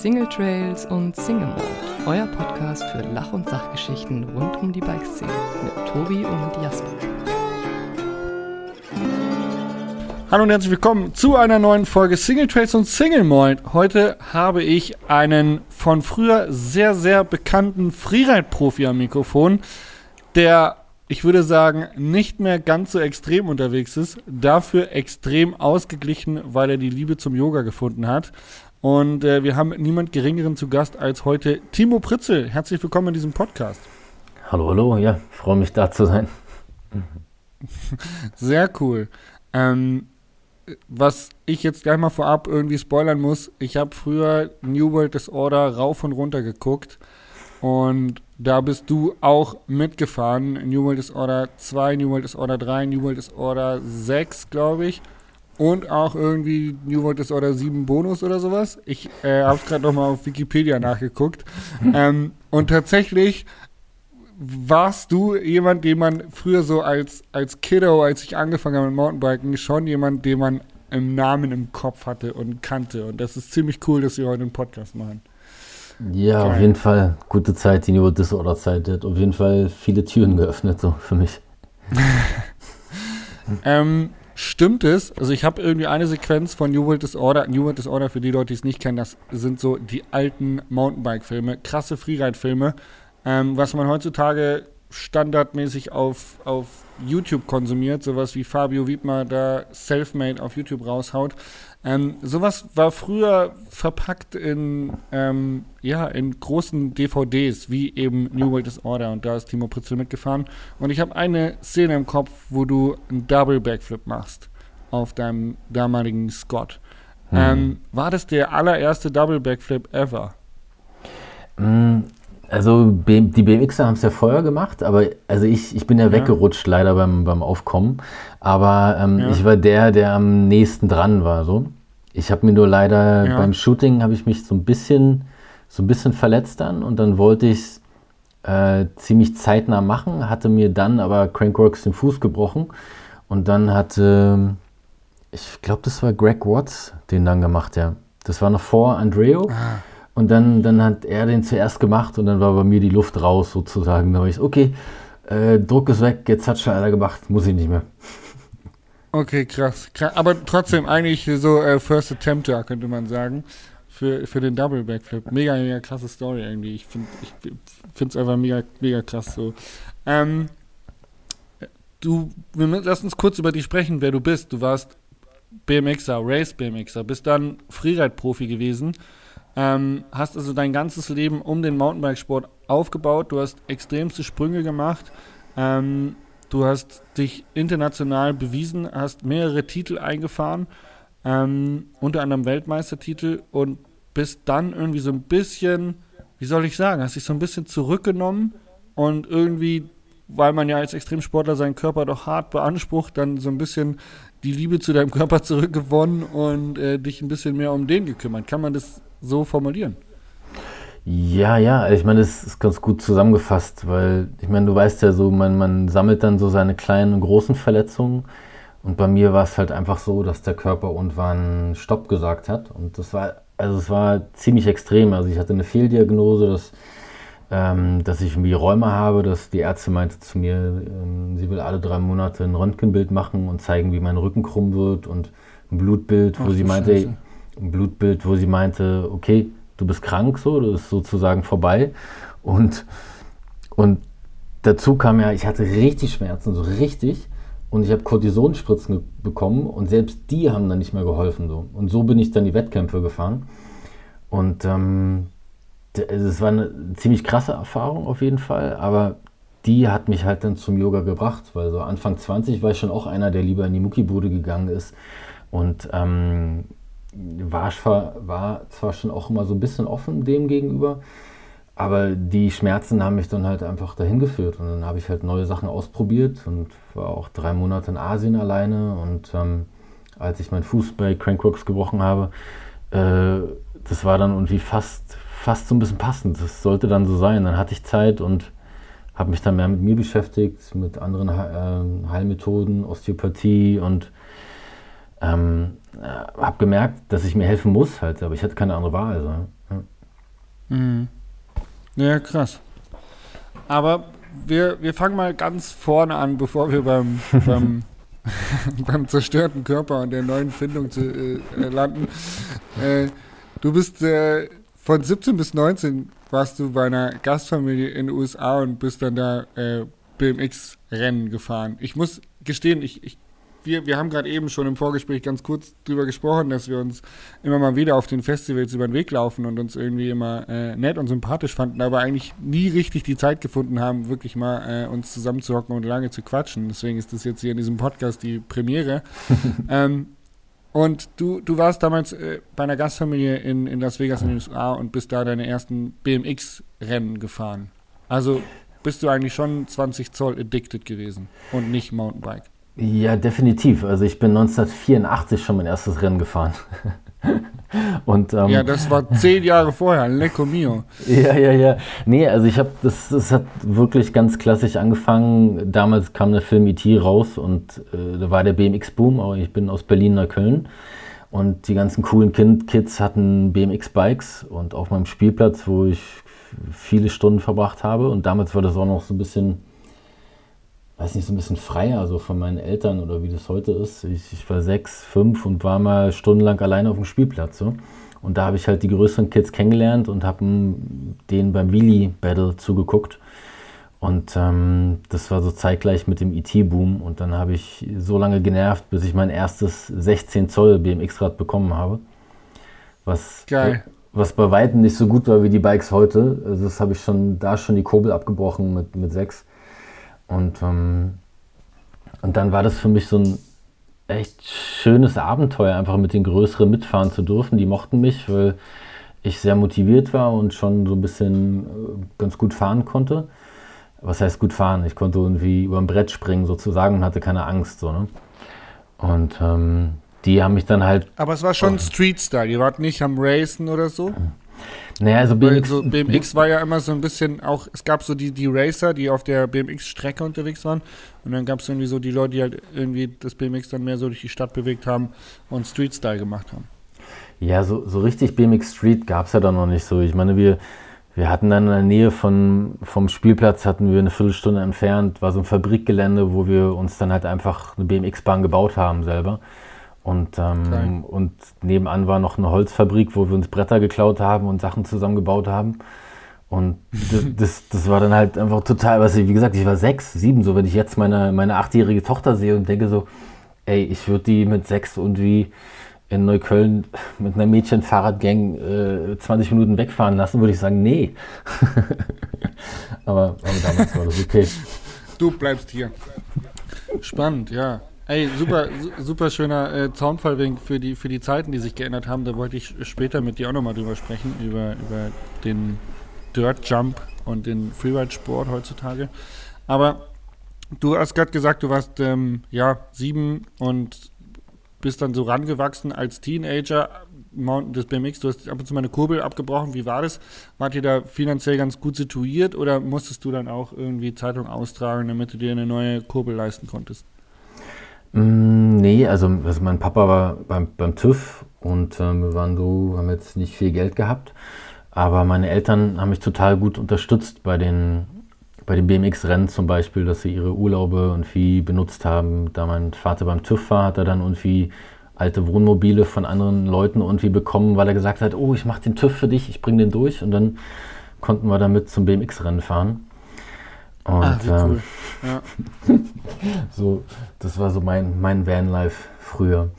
Single Trails und Single Mode, euer Podcast für Lach- und Sachgeschichten rund um die Bikeszene mit Tobi und Jasper. Hallo und herzlich willkommen zu einer neuen Folge Single Trails und Single Mold. Heute habe ich einen von früher sehr, sehr bekannten Freeride-Profi am Mikrofon, der, ich würde sagen, nicht mehr ganz so extrem unterwegs ist, dafür extrem ausgeglichen, weil er die Liebe zum Yoga gefunden hat. Und äh, wir haben niemand Geringeren zu Gast als heute Timo Pritzel. Herzlich willkommen in diesem Podcast. Hallo, hallo, ja, freue mich da zu sein. Sehr cool. Ähm, was ich jetzt gleich mal vorab irgendwie spoilern muss, ich habe früher New World Disorder rauf und runter geguckt und da bist du auch mitgefahren. New World Disorder 2, New World Disorder 3, New World Disorder 6, glaube ich. Und auch irgendwie New World Disorder 7 Bonus oder sowas. Ich äh, habe es gerade nochmal auf Wikipedia nachgeguckt. ähm, und tatsächlich warst du jemand, den man früher so als, als Kiddo, als ich angefangen habe mit Mountainbiken, schon jemand, den man im Namen im Kopf hatte und kannte. Und das ist ziemlich cool, dass wir heute einen Podcast machen. Ja, Geil. auf jeden Fall gute Zeit, die New Disorder Zeit hat auf jeden Fall viele Türen geöffnet, so für mich. ähm, stimmt es? Also ich habe irgendwie eine Sequenz von New World Disorder. New World Disorder, für die Leute, die es nicht kennen, das sind so die alten Mountainbike-Filme, krasse Freeride-Filme ähm, was man heutzutage standardmäßig auf, auf YouTube konsumiert, sowas wie Fabio Wiedmer da Selfmade auf YouTube raushaut. Ähm, sowas war früher verpackt in, ähm, ja, in großen DVDs, wie eben New World Disorder. Und da ist Timo Pritzel mitgefahren. Und ich habe eine Szene im Kopf, wo du einen Double Backflip machst auf deinem damaligen Scott. Hm. Ähm, war das der allererste Double Backflip ever? Mm, also die BMXer haben es ja vorher gemacht, aber also ich, ich bin ja, ja. weggerutscht leider beim, beim Aufkommen. Aber ähm, ja. ich war der, der am nächsten dran war. So. Ich habe mir nur leider ja. beim Shooting habe ich mich so ein bisschen so ein bisschen verletzt dann und dann wollte ich es äh, ziemlich zeitnah machen, hatte mir dann aber Crankworks den Fuß gebrochen und dann hatte ich glaube, das war Greg Watts den dann gemacht, ja. Das war noch vor Andreo. Ah. Und dann, dann hat er den zuerst gemacht und dann war bei mir die Luft raus sozusagen. Da war ich okay, äh, Druck ist weg, jetzt hat schon einer gemacht, muss ich nicht mehr. Okay, krass. krass. Aber trotzdem eigentlich so äh, First Attempt, ja, könnte man sagen. Für, für den Double Backflip. Mega, mega krasse Story irgendwie. Ich finde es einfach mega, mega krass so. Ähm, du, wir, lass uns kurz über dich sprechen, wer du bist. Du warst BMXer, Race BMXer, bist dann Freeride-Profi gewesen. Ähm, hast also dein ganzes Leben um den Mountainbikesport aufgebaut. Du hast extremste Sprünge gemacht. Ähm, du hast dich international bewiesen, hast mehrere Titel eingefahren, ähm, unter anderem Weltmeistertitel und bist dann irgendwie so ein bisschen, wie soll ich sagen, hast dich so ein bisschen zurückgenommen und irgendwie, weil man ja als Extremsportler seinen Körper doch hart beansprucht, dann so ein bisschen die Liebe zu deinem Körper zurückgewonnen und äh, dich ein bisschen mehr um den gekümmert. Kann man das so formulieren. Ja, ja, ich meine, das ist ganz gut zusammengefasst, weil ich meine, du weißt ja so, man, man sammelt dann so seine kleinen und großen Verletzungen. Und bei mir war es halt einfach so, dass der Körper irgendwann Stopp gesagt hat. Und das war, also es war ziemlich extrem, also ich hatte eine Fehlddiagnose, dass, ähm, dass ich irgendwie Räume habe, dass die Ärzte meinte zu mir, ähm, sie will alle drei Monate ein Röntgenbild machen und zeigen, wie mein Rücken krumm wird und ein Blutbild, wo Ach, sie meinte, Scheiße Blutbild, wo sie meinte, okay, du bist krank, so, das ist sozusagen vorbei. Und, und dazu kam ja, ich hatte richtig Schmerzen, so richtig. Und ich habe Cortisonspritzen bekommen und selbst die haben dann nicht mehr geholfen. So. Und so bin ich dann die Wettkämpfe gefahren. Und ähm, es war eine ziemlich krasse Erfahrung auf jeden Fall, aber die hat mich halt dann zum Yoga gebracht, weil so Anfang 20 war ich schon auch einer, der lieber in die Muckibude gegangen ist und ähm, war, war zwar schon auch immer so ein bisschen offen dem gegenüber, aber die Schmerzen haben mich dann halt einfach dahin geführt und dann habe ich halt neue Sachen ausprobiert und war auch drei Monate in Asien alleine und ähm, als ich meinen Fuß bei Crankrocks gebrochen habe, äh, das war dann irgendwie fast, fast so ein bisschen passend. Das sollte dann so sein. Dann hatte ich Zeit und habe mich dann mehr mit mir beschäftigt, mit anderen äh, Heilmethoden, Osteopathie und ähm, äh, habe gemerkt, dass ich mir helfen muss halt, aber ich hatte keine andere Wahl. Also, ja. Mhm. Ja, krass. Aber wir, wir fangen mal ganz vorne an, bevor wir beim, beim, beim zerstörten Körper und der neuen Findung zu, äh, landen. Äh, du bist äh, von 17 bis 19 warst du bei einer Gastfamilie in den USA und bist dann da äh, BMX-Rennen gefahren. Ich muss gestehen, ich, ich wir, wir haben gerade eben schon im Vorgespräch ganz kurz drüber gesprochen, dass wir uns immer mal wieder auf den Festivals über den Weg laufen und uns irgendwie immer äh, nett und sympathisch fanden, aber eigentlich nie richtig die Zeit gefunden haben, wirklich mal äh, uns zusammenzuhocken und lange zu quatschen. Deswegen ist das jetzt hier in diesem Podcast die Premiere. ähm, und du, du warst damals äh, bei einer Gastfamilie in, in Las Vegas in den USA und bist da deine ersten BMX-Rennen gefahren. Also bist du eigentlich schon 20 Zoll addicted gewesen und nicht Mountainbike. Ja, definitiv. Also ich bin 1984 schon mein erstes Rennen gefahren. Und, ähm, ja, das war zehn Jahre vorher, Lecco Mio. Ja, ja, ja. Nee, also ich habe, das, das hat wirklich ganz klassisch angefangen. Damals kam der Film E.T. raus und äh, da war der BMX-Boom, aber ich bin aus Berlin nach Köln. Und die ganzen coolen kind Kids hatten BMX-Bikes und auf meinem Spielplatz, wo ich viele Stunden verbracht habe. Und damals war das auch noch so ein bisschen weiß nicht, so ein bisschen freier, so von meinen Eltern oder wie das heute ist. Ich, ich war sechs, fünf und war mal stundenlang alleine auf dem Spielplatz. So. Und da habe ich halt die größeren Kids kennengelernt und habe denen beim Wheelie Battle zugeguckt. Und ähm, das war so zeitgleich mit dem IT-Boom. E und dann habe ich so lange genervt, bis ich mein erstes 16 Zoll BMX-Rad bekommen habe. Was, Geil. was bei weitem nicht so gut war wie die Bikes heute. Also das habe ich schon da schon die Kurbel abgebrochen mit, mit sechs. Und, ähm, und dann war das für mich so ein echt schönes Abenteuer, einfach mit den Größeren mitfahren zu dürfen. Die mochten mich, weil ich sehr motiviert war und schon so ein bisschen äh, ganz gut fahren konnte. Was heißt gut fahren? Ich konnte irgendwie über ein Brett springen sozusagen und hatte keine Angst. So, ne? Und ähm, die haben mich dann halt. Aber es war schon oh. Street-Style, ihr wart nicht am Racen oder so? Naja, also BMX, so BMX war ja immer so ein bisschen auch, es gab so die, die Racer, die auf der BMX-Strecke unterwegs waren. Und dann gab es irgendwie so die Leute, die halt irgendwie das BMX dann mehr so durch die Stadt bewegt haben und Street-Style gemacht haben. Ja, so, so richtig BMX Street gab es ja dann noch nicht so. Ich meine, wir, wir hatten dann in der Nähe von, vom Spielplatz, hatten wir eine Viertelstunde entfernt, war so ein Fabrikgelände, wo wir uns dann halt einfach eine BMX-Bahn gebaut haben selber. Und, ähm, und nebenan war noch eine Holzfabrik, wo wir uns Bretter geklaut haben und Sachen zusammengebaut haben. Und das, das, das, war dann halt einfach total, was ich, wie gesagt, ich war sechs, sieben, so wenn ich jetzt meine, meine achtjährige Tochter sehe und denke so, ey, ich würde die mit sechs irgendwie in Neukölln mit einer Mädchenfahrradgang äh, 20 Minuten wegfahren lassen, würde ich sagen, nee. aber, aber damals war das okay. Du bleibst hier. Spannend, ja. Ey, super, super schöner äh, Zaunfallwink für die, für die Zeiten, die sich geändert haben. Da wollte ich später mit dir auch nochmal drüber sprechen, über, über den Dirt Jump und den Freeride-Sport heutzutage. Aber du hast gerade gesagt, du warst ähm, ja sieben und bist dann so rangewachsen als Teenager. Mountain des BMX, du hast ab und zu mal eine Kurbel abgebrochen. Wie war das? Wart ihr da finanziell ganz gut situiert oder musstest du dann auch irgendwie Zeitung austragen, damit du dir eine neue Kurbel leisten konntest? Mm, nee, also, also mein Papa war beim, beim TÜV und äh, wir waren so, haben jetzt nicht viel Geld gehabt. Aber meine Eltern haben mich total gut unterstützt bei den, bei den BMX-Rennen zum Beispiel, dass sie ihre Urlaube irgendwie benutzt haben. Da mein Vater beim TÜV war, hat er dann irgendwie alte Wohnmobile von anderen Leuten irgendwie bekommen, weil er gesagt hat, oh, ich mache den TÜV für dich, ich bringe den durch. Und dann konnten wir damit zum BMX-Rennen fahren. Und, ah, cool. Ähm, ja. so, das war so mein, mein Vanlife früher.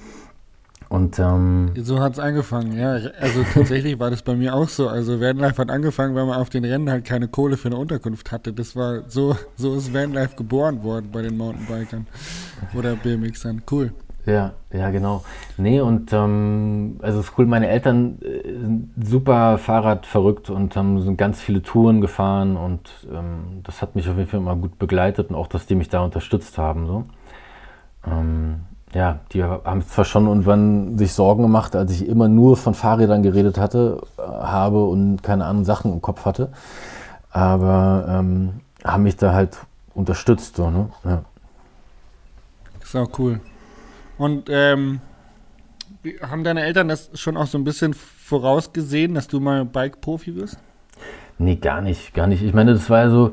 Und ähm, so hat es angefangen, ja. Also tatsächlich war das bei mir auch so. Also Vanlife hat angefangen, weil man auf den Rennen halt keine Kohle für eine Unterkunft hatte. Das war so, so ist Vanlife geboren worden bei den Mountainbikern oder BMXern. Cool. Ja, ja, genau. Nee, und ähm, also es ist cool, meine Eltern äh, sind super Fahrrad verrückt und haben sind ganz viele Touren gefahren und ähm, das hat mich auf jeden Fall immer gut begleitet und auch, dass die mich da unterstützt haben. So. Ähm, ja, die haben zwar schon irgendwann sich Sorgen gemacht, als ich immer nur von Fahrrädern geredet hatte, äh, habe und keine anderen Sachen im Kopf hatte, aber ähm, haben mich da halt unterstützt. So, ne? ja. Ist auch cool. Und ähm, haben deine Eltern das schon auch so ein bisschen vorausgesehen, dass du mal Bike-Profi wirst? Nee, gar nicht, gar nicht. Ich meine, das war ja so,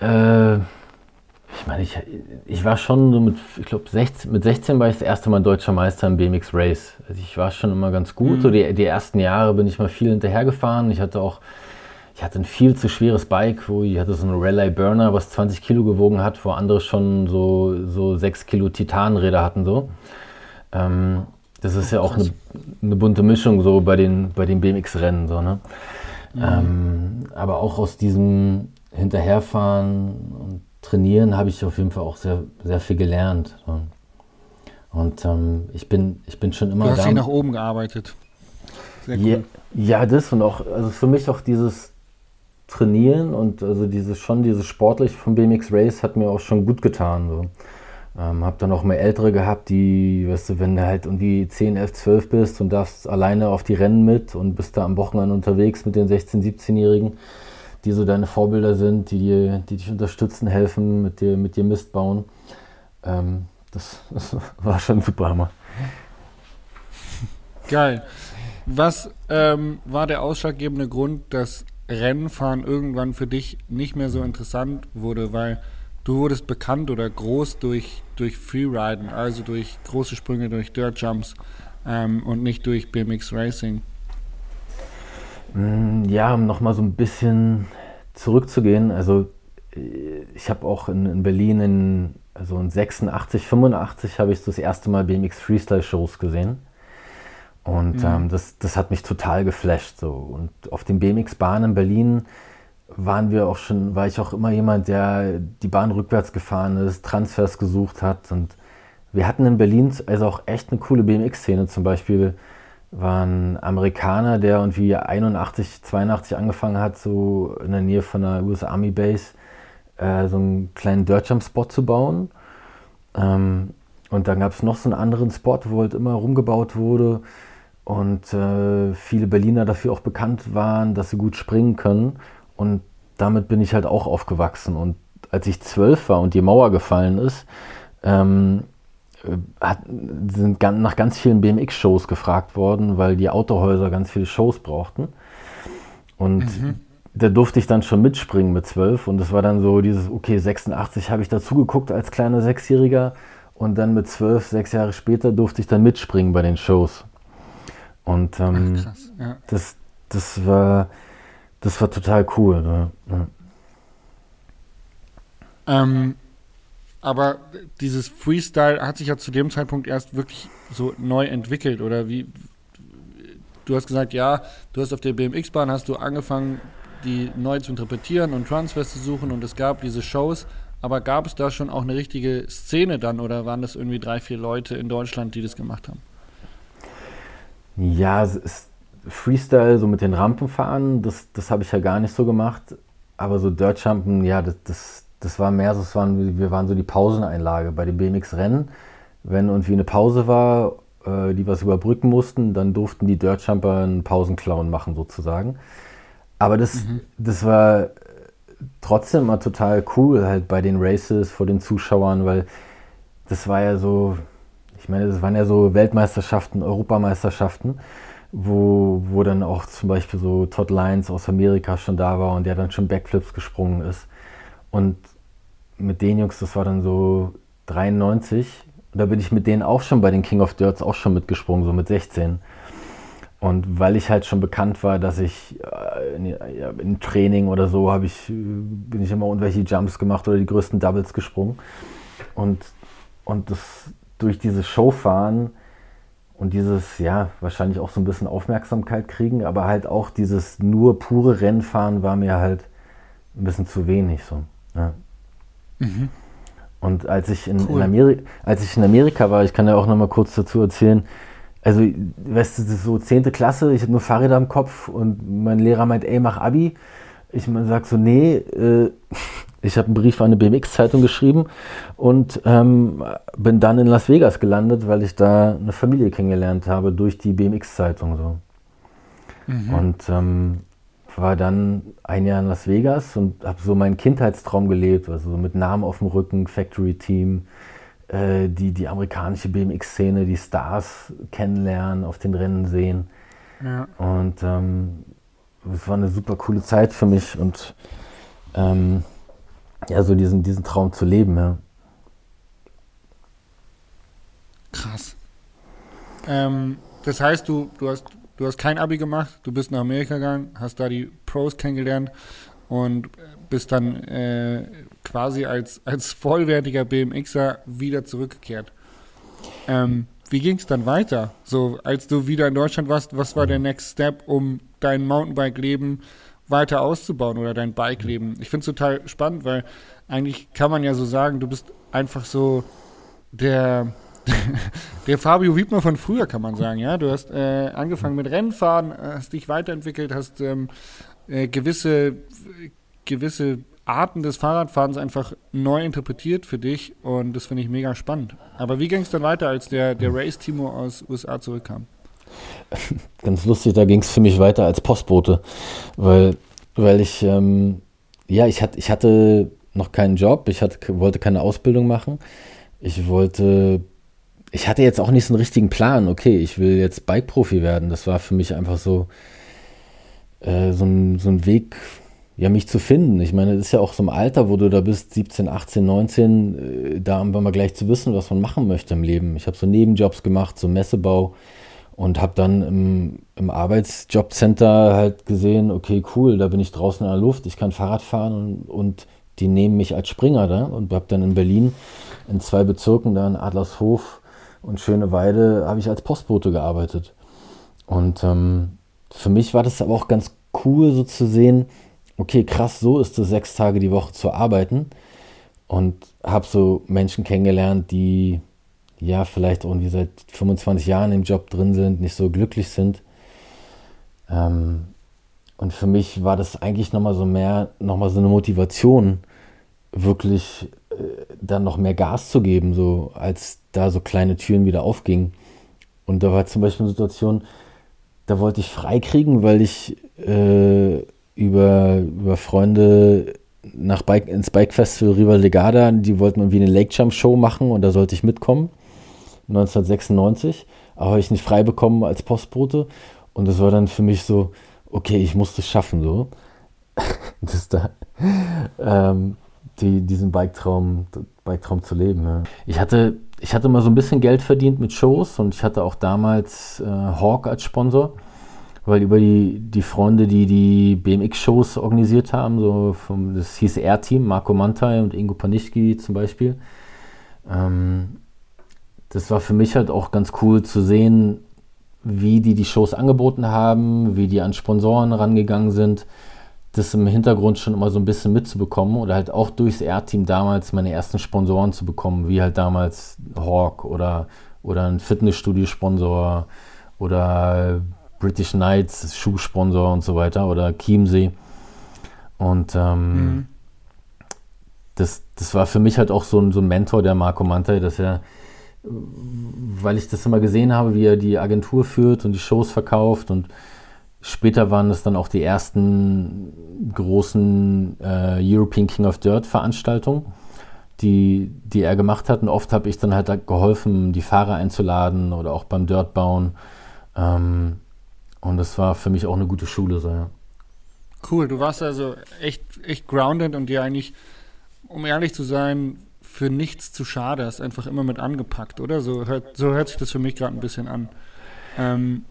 äh, ich meine, ich, ich war schon so mit, ich glaube, mit 16 war ich das erste Mal deutscher Meister im BMX Race. Also ich war schon immer ganz gut. Mhm. So die, die ersten Jahre bin ich mal viel hinterhergefahren. Ich hatte auch, ich hatte ein viel zu schweres Bike, wo ich hatte so einen Rally Burner, was 20 Kilo gewogen hat, wo andere schon so, so 6 Kilo Titanräder hatten. So. Ähm, das ist ja auch eine, eine, bunte Mischung so bei den, bei den BMX-Rennen. So, ne? Mhm. Ähm, aber auch aus diesem Hinterherfahren und Trainieren habe ich auf jeden Fall auch sehr, sehr viel gelernt. So. Und ähm, ich, bin, ich bin schon immer. Du hast dich nach oben gearbeitet. Sehr cool. Ja, ja, das und auch, also für mich auch dieses Trainieren und also dieses schon dieses sportlich vom BMX Race hat mir auch schon gut getan. So. Ähm, hab dann auch mal Ältere gehabt, die, weißt du, wenn du halt irgendwie 10, 11, 12 bist und darfst alleine auf die Rennen mit und bist da am Wochenende unterwegs mit den 16, 17-Jährigen, die so deine Vorbilder sind, die, dir, die dich unterstützen, helfen, mit dir, mit dir Mist bauen. Ähm, das, das, war schon super Hammer. Geil. Was ähm, war der ausschlaggebende Grund, dass Rennfahren irgendwann für dich nicht mehr so interessant wurde? Weil du wurdest bekannt oder groß durch, durch Freeriden, also durch große Sprünge, durch Dirt Jumps ähm, und nicht durch BMX Racing. Mm, ja, um nochmal so ein bisschen zurückzugehen, also ich habe auch in, in, Berlin in, also in 86, 85 habe ich das erste Mal BMX Freestyle Shows gesehen. Und mhm. ähm, das, das hat mich total geflasht. So. Und auf den BMX-Bahnen in Berlin waren wir auch schon, war ich auch immer jemand, der die Bahn rückwärts gefahren ist, Transfers gesucht hat. Und wir hatten in Berlin also auch echt eine coole BMX-Szene. Zum Beispiel war ein Amerikaner, der irgendwie 81, 82 angefangen hat, so in der Nähe von der US Army Base, äh, so einen kleinen Dirtjump-Spot zu bauen. Ähm, und dann gab es noch so einen anderen Spot, wo halt immer rumgebaut wurde und äh, viele Berliner dafür auch bekannt waren, dass sie gut springen können. Und damit bin ich halt auch aufgewachsen. Und als ich zwölf war und die Mauer gefallen ist, ähm, hat, sind nach ganz vielen BMX-Shows gefragt worden, weil die Autohäuser ganz viele Shows brauchten. Und mhm. da durfte ich dann schon mitspringen mit zwölf. Und es war dann so dieses, okay, 86 habe ich dazu geguckt als kleiner Sechsjähriger. Und dann mit zwölf, sechs Jahre später durfte ich dann mitspringen bei den Shows. Und ähm, Ach, krass, ja. das, das war das war total cool. Ne? Ja. Ähm, aber dieses Freestyle hat sich ja zu dem Zeitpunkt erst wirklich so neu entwickelt, oder wie? Du hast gesagt, ja, du hast auf der BMX-Bahn hast du angefangen, die neu zu interpretieren und Transfers zu suchen und es gab diese Shows. Aber gab es da schon auch eine richtige Szene dann oder waren das irgendwie drei, vier Leute in Deutschland, die das gemacht haben? Ja, es ist Freestyle, so mit den Rampen fahren, das, das habe ich ja gar nicht so gemacht. Aber so Dirtjumpen, ja, das, das, das war mehr so, das waren, wir waren so die Pauseneinlage bei den BMX-Rennen. Wenn irgendwie eine Pause war, äh, die was überbrücken mussten, dann durften die Dirtjumper einen Pausenclown machen sozusagen. Aber das, mhm. das war trotzdem mal total cool halt bei den Races vor den Zuschauern, weil das war ja so, ich meine, das waren ja so Weltmeisterschaften, Europameisterschaften wo, wo dann auch zum Beispiel so Todd Lyons aus Amerika schon da war und der dann schon Backflips gesprungen ist. Und mit den Jungs, das war dann so 93, da bin ich mit denen auch schon bei den King of Dirts auch schon mitgesprungen, so mit 16. Und weil ich halt schon bekannt war, dass ich äh, ja, in, Training oder so habe ich, bin ich immer irgendwelche Jumps gemacht oder die größten Doubles gesprungen. Und, und das durch dieses Showfahren und dieses, ja, wahrscheinlich auch so ein bisschen Aufmerksamkeit kriegen, aber halt auch dieses nur pure Rennfahren war mir halt ein bisschen zu wenig so. Ja. Mhm. Und als ich in, cool. in Amerika, als ich in Amerika war, ich kann ja auch noch mal kurz dazu erzählen, also, weißt du, das ist so 10. Klasse, ich habe nur Fahrräder am Kopf und mein Lehrer meint, ey, mach Abi. Ich sage so, nee, äh, ich habe einen Brief an eine BMX-Zeitung geschrieben und ähm, bin dann in Las Vegas gelandet, weil ich da eine Familie kennengelernt habe durch die BMX-Zeitung. So. Mhm. Und ähm, war dann ein Jahr in Las Vegas und habe so meinen Kindheitstraum gelebt, also so mit Namen auf dem Rücken, Factory Team, äh, die, die amerikanische BMX-Szene, die Stars kennenlernen, auf den Rennen sehen. Ja. Und ähm, es war eine super coole Zeit für mich und ähm, ja, so diesen, diesen Traum zu leben, ja. Krass. Ähm, das heißt, du, du, hast, du hast kein Abi gemacht, du bist nach Amerika gegangen, hast da die Pros kennengelernt und bist dann äh, quasi als, als vollwertiger BMXer wieder zurückgekehrt. Ähm, wie ging es dann weiter? So, als du wieder in Deutschland warst, was war der Next Step, um dein Mountainbike-Leben weiter auszubauen oder dein Bike-Leben? Ich finde es total spannend, weil eigentlich kann man ja so sagen, du bist einfach so der, der Fabio Wiedmer von früher, kann man sagen. Ja, du hast äh, angefangen mit Rennfahren, hast dich weiterentwickelt, hast ähm, äh, gewisse, gewisse Arten des Fahrradfahrens einfach neu interpretiert für dich und das finde ich mega spannend. Aber wie ging es dann weiter, als der, der Race-Timo aus USA zurückkam? Ganz lustig, da ging es für mich weiter als Postbote, weil, weil ich, ähm, ja, ich, hat, ich hatte noch keinen Job, ich hatte, wollte keine Ausbildung machen, ich wollte, ich hatte jetzt auch nicht so einen richtigen Plan, okay, ich will jetzt Bike-Profi werden, das war für mich einfach so, äh, so, ein, so ein Weg, ja, mich zu finden. Ich meine, das ist ja auch so im Alter, wo du da bist, 17, 18, 19, äh, da haben wir mal gleich zu wissen, was man machen möchte im Leben. Ich habe so Nebenjobs gemacht, so Messebau und habe dann im, im Arbeitsjobcenter halt gesehen, okay, cool, da bin ich draußen in der Luft, ich kann Fahrrad fahren und, und die nehmen mich als Springer da und habe dann in Berlin in zwei Bezirken, da in Adlershof und Schöneweide, habe ich als Postbote gearbeitet. Und ähm, für mich war das aber auch ganz cool, so zu sehen, okay, krass, so ist es, sechs Tage die Woche zu arbeiten. Und habe so Menschen kennengelernt, die ja vielleicht irgendwie seit 25 Jahren im Job drin sind, nicht so glücklich sind. Ähm, und für mich war das eigentlich nochmal so mehr, nochmal so eine Motivation, wirklich äh, dann noch mehr Gas zu geben, so als da so kleine Türen wieder aufgingen. Und da war zum Beispiel eine Situation, da wollte ich freikriegen, weil ich äh, über, über Freunde nach Bike, ins Bike Festival Rival Legada, die wollten irgendwie eine Lake Jump Show machen und da sollte ich mitkommen. 1996, aber habe ich nicht frei bekommen als Postbote und das war dann für mich so, okay, ich muss das schaffen so, das da, ähm, die, diesen Bike-Traum Bike -Traum zu leben. Ja. Ich, hatte, ich hatte mal so ein bisschen Geld verdient mit Shows und ich hatte auch damals äh, Hawk als Sponsor weil über die, die Freunde, die die BMX-Shows organisiert haben, so vom, das hieß R-Team, Marco Mantai und Ingo Panischki zum Beispiel, ähm, das war für mich halt auch ganz cool zu sehen, wie die die Shows angeboten haben, wie die an Sponsoren rangegangen sind, das im Hintergrund schon immer so ein bisschen mitzubekommen oder halt auch durchs R-Team damals meine ersten Sponsoren zu bekommen, wie halt damals Hawk oder, oder ein Fitnessstudio-Sponsor oder British Knights, Schuhsponsor und so weiter oder Chiemsee. Und ähm, mhm. das, das war für mich halt auch so ein, so ein Mentor, der Marco Mantei, dass er, weil ich das immer gesehen habe, wie er die Agentur führt und die Shows verkauft und später waren es dann auch die ersten großen äh, European King of Dirt Veranstaltungen, die, die er gemacht hat. Und oft habe ich dann halt geholfen, die Fahrer einzuladen oder auch beim Dirt bauen. Ähm, und das war für mich auch eine gute Schule. So, ja. Cool, du warst also echt, echt grounded und dir eigentlich, um ehrlich zu sein, für nichts zu schade. Hast einfach immer mit angepackt, oder? So hört, so hört sich das für mich gerade ein bisschen an. Ähm,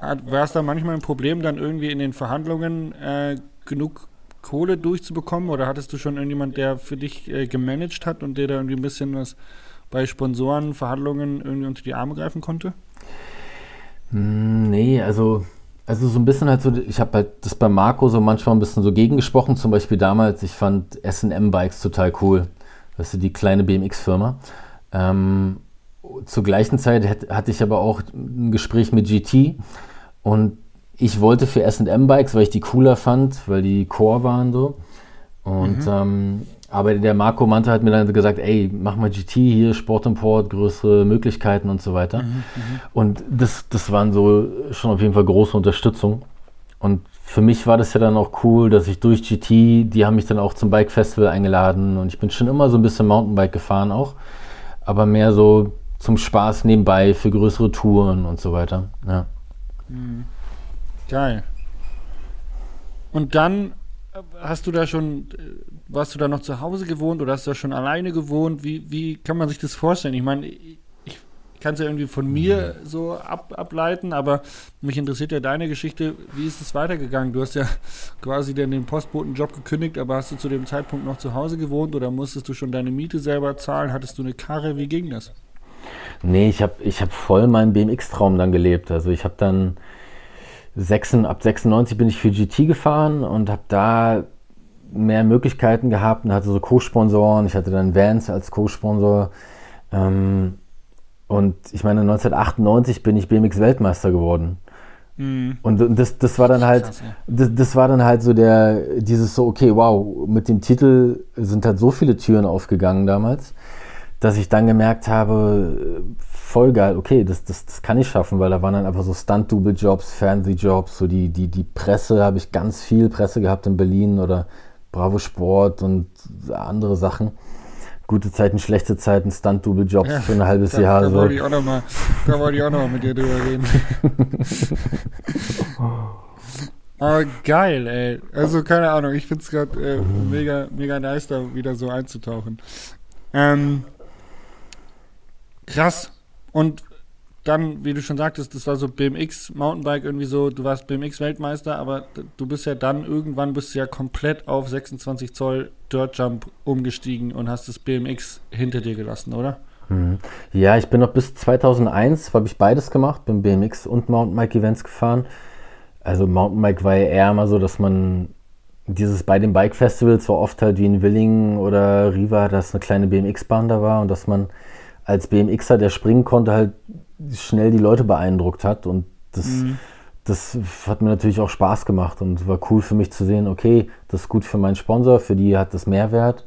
war es da manchmal ein Problem, dann irgendwie in den Verhandlungen äh, genug Kohle durchzubekommen? Oder hattest du schon irgendjemand, der für dich äh, gemanagt hat und der da irgendwie ein bisschen was bei Sponsoren, Verhandlungen irgendwie unter die Arme greifen konnte? Hm, nee, also, also so ein bisschen halt so, ich habe halt das bei Marco so manchmal ein bisschen so gegengesprochen. Zum Beispiel damals, ich fand SM-Bikes total cool. Das ist die kleine BMX-Firma. Ähm, zur gleichen Zeit hatte ich aber auch ein Gespräch mit GT und ich wollte für SM-Bikes, weil ich die cooler fand, weil die Core waren so. Und mhm. ähm, aber der Marco Mante hat mir dann gesagt, ey, mach mal GT hier, Sportimport, größere Möglichkeiten und so weiter. Mhm, mhm, und das, das waren so schon auf jeden Fall große Unterstützung. Und für mich war das ja dann auch cool, dass ich durch GT, die haben mich dann auch zum Bike Festival eingeladen und ich bin schon immer so ein bisschen Mountainbike gefahren auch, aber mehr so zum Spaß nebenbei für größere Touren und so weiter. Ja. Mhm. Geil. Und dann hast du da schon, warst du da noch zu Hause gewohnt oder hast du da schon alleine gewohnt? Wie, wie kann man sich das vorstellen? Ich meine, kann es ja irgendwie von mir so ab, ableiten, aber mich interessiert ja deine Geschichte. Wie ist es weitergegangen? Du hast ja quasi dann den Postbotenjob gekündigt, aber hast du zu dem Zeitpunkt noch zu Hause gewohnt oder musstest du schon deine Miete selber zahlen? Hattest du eine Karre? Wie ging das? Nee, ich habe ich hab voll meinen BMX-Traum dann gelebt. Also ich habe dann 6, ab 96 bin ich für GT gefahren und habe da mehr Möglichkeiten gehabt und hatte so Co-Sponsoren. Ich hatte dann Vans als Co-Sponsor. Ähm, und ich meine, 1998 bin ich BMX-Weltmeister geworden. Mhm. Und das, das war dann halt, das, das war dann halt so der, dieses so, okay, wow, mit dem Titel sind halt so viele Türen aufgegangen damals, dass ich dann gemerkt habe, voll geil, okay, das, das, das kann ich schaffen, weil da waren dann einfach so Stunt-Double-Jobs, Fernsehjobs, so die, die, die Presse, habe ich ganz viel Presse gehabt in Berlin oder Bravo Sport und andere Sachen. Gute Zeiten, schlechte Zeiten, Stunt-Double-Jobs ja, für ein halbes da, Jahr. Da, so. wollte ich auch noch mal, da wollte ich auch noch mal mit dir drüber reden. Aber geil, ey. Also keine Ahnung, ich finde es gerade äh, mega, mega nice, da wieder so einzutauchen. Ähm, krass. Und dann, wie du schon sagtest, das war so BMX Mountainbike irgendwie so, du warst BMX Weltmeister, aber du bist ja dann irgendwann bist du ja komplett auf 26 Zoll Dirt Jump umgestiegen und hast das BMX hinter dir gelassen, oder? Mhm. Ja, ich bin noch bis 2001, habe ich beides gemacht, bin BMX und Mountainbike Events gefahren. Also Mountainbike war ja eher immer so, dass man dieses bei den Bike Festivals war oft halt wie in Willingen oder Riva, dass eine kleine BMX-Bahn da war und dass man als BMXer, der springen konnte, halt schnell die Leute beeindruckt hat. Und das, mhm. das hat mir natürlich auch Spaß gemacht und war cool für mich zu sehen, okay, das ist gut für meinen Sponsor, für die hat das Mehrwert.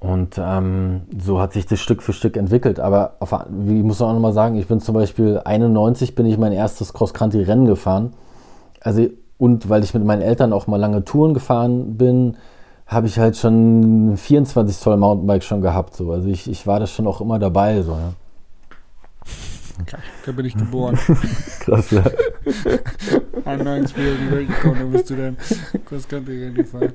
Und ähm, so hat sich das Stück für Stück entwickelt. Aber auf, ich muss auch nochmal sagen, ich bin zum Beispiel 91 bin ich mein erstes Cross-Country-Rennen gefahren. Also, und weil ich mit meinen Eltern auch mal lange Touren gefahren bin, habe ich halt schon 24 Zoll Mountainbike schon gehabt. So. Also ich, ich war das schon auch immer dabei. So, ja. Da bin ich geboren. Krass, ja. An 90 die Welt gekommen, bist du dann Cross Country Rennen gefahren.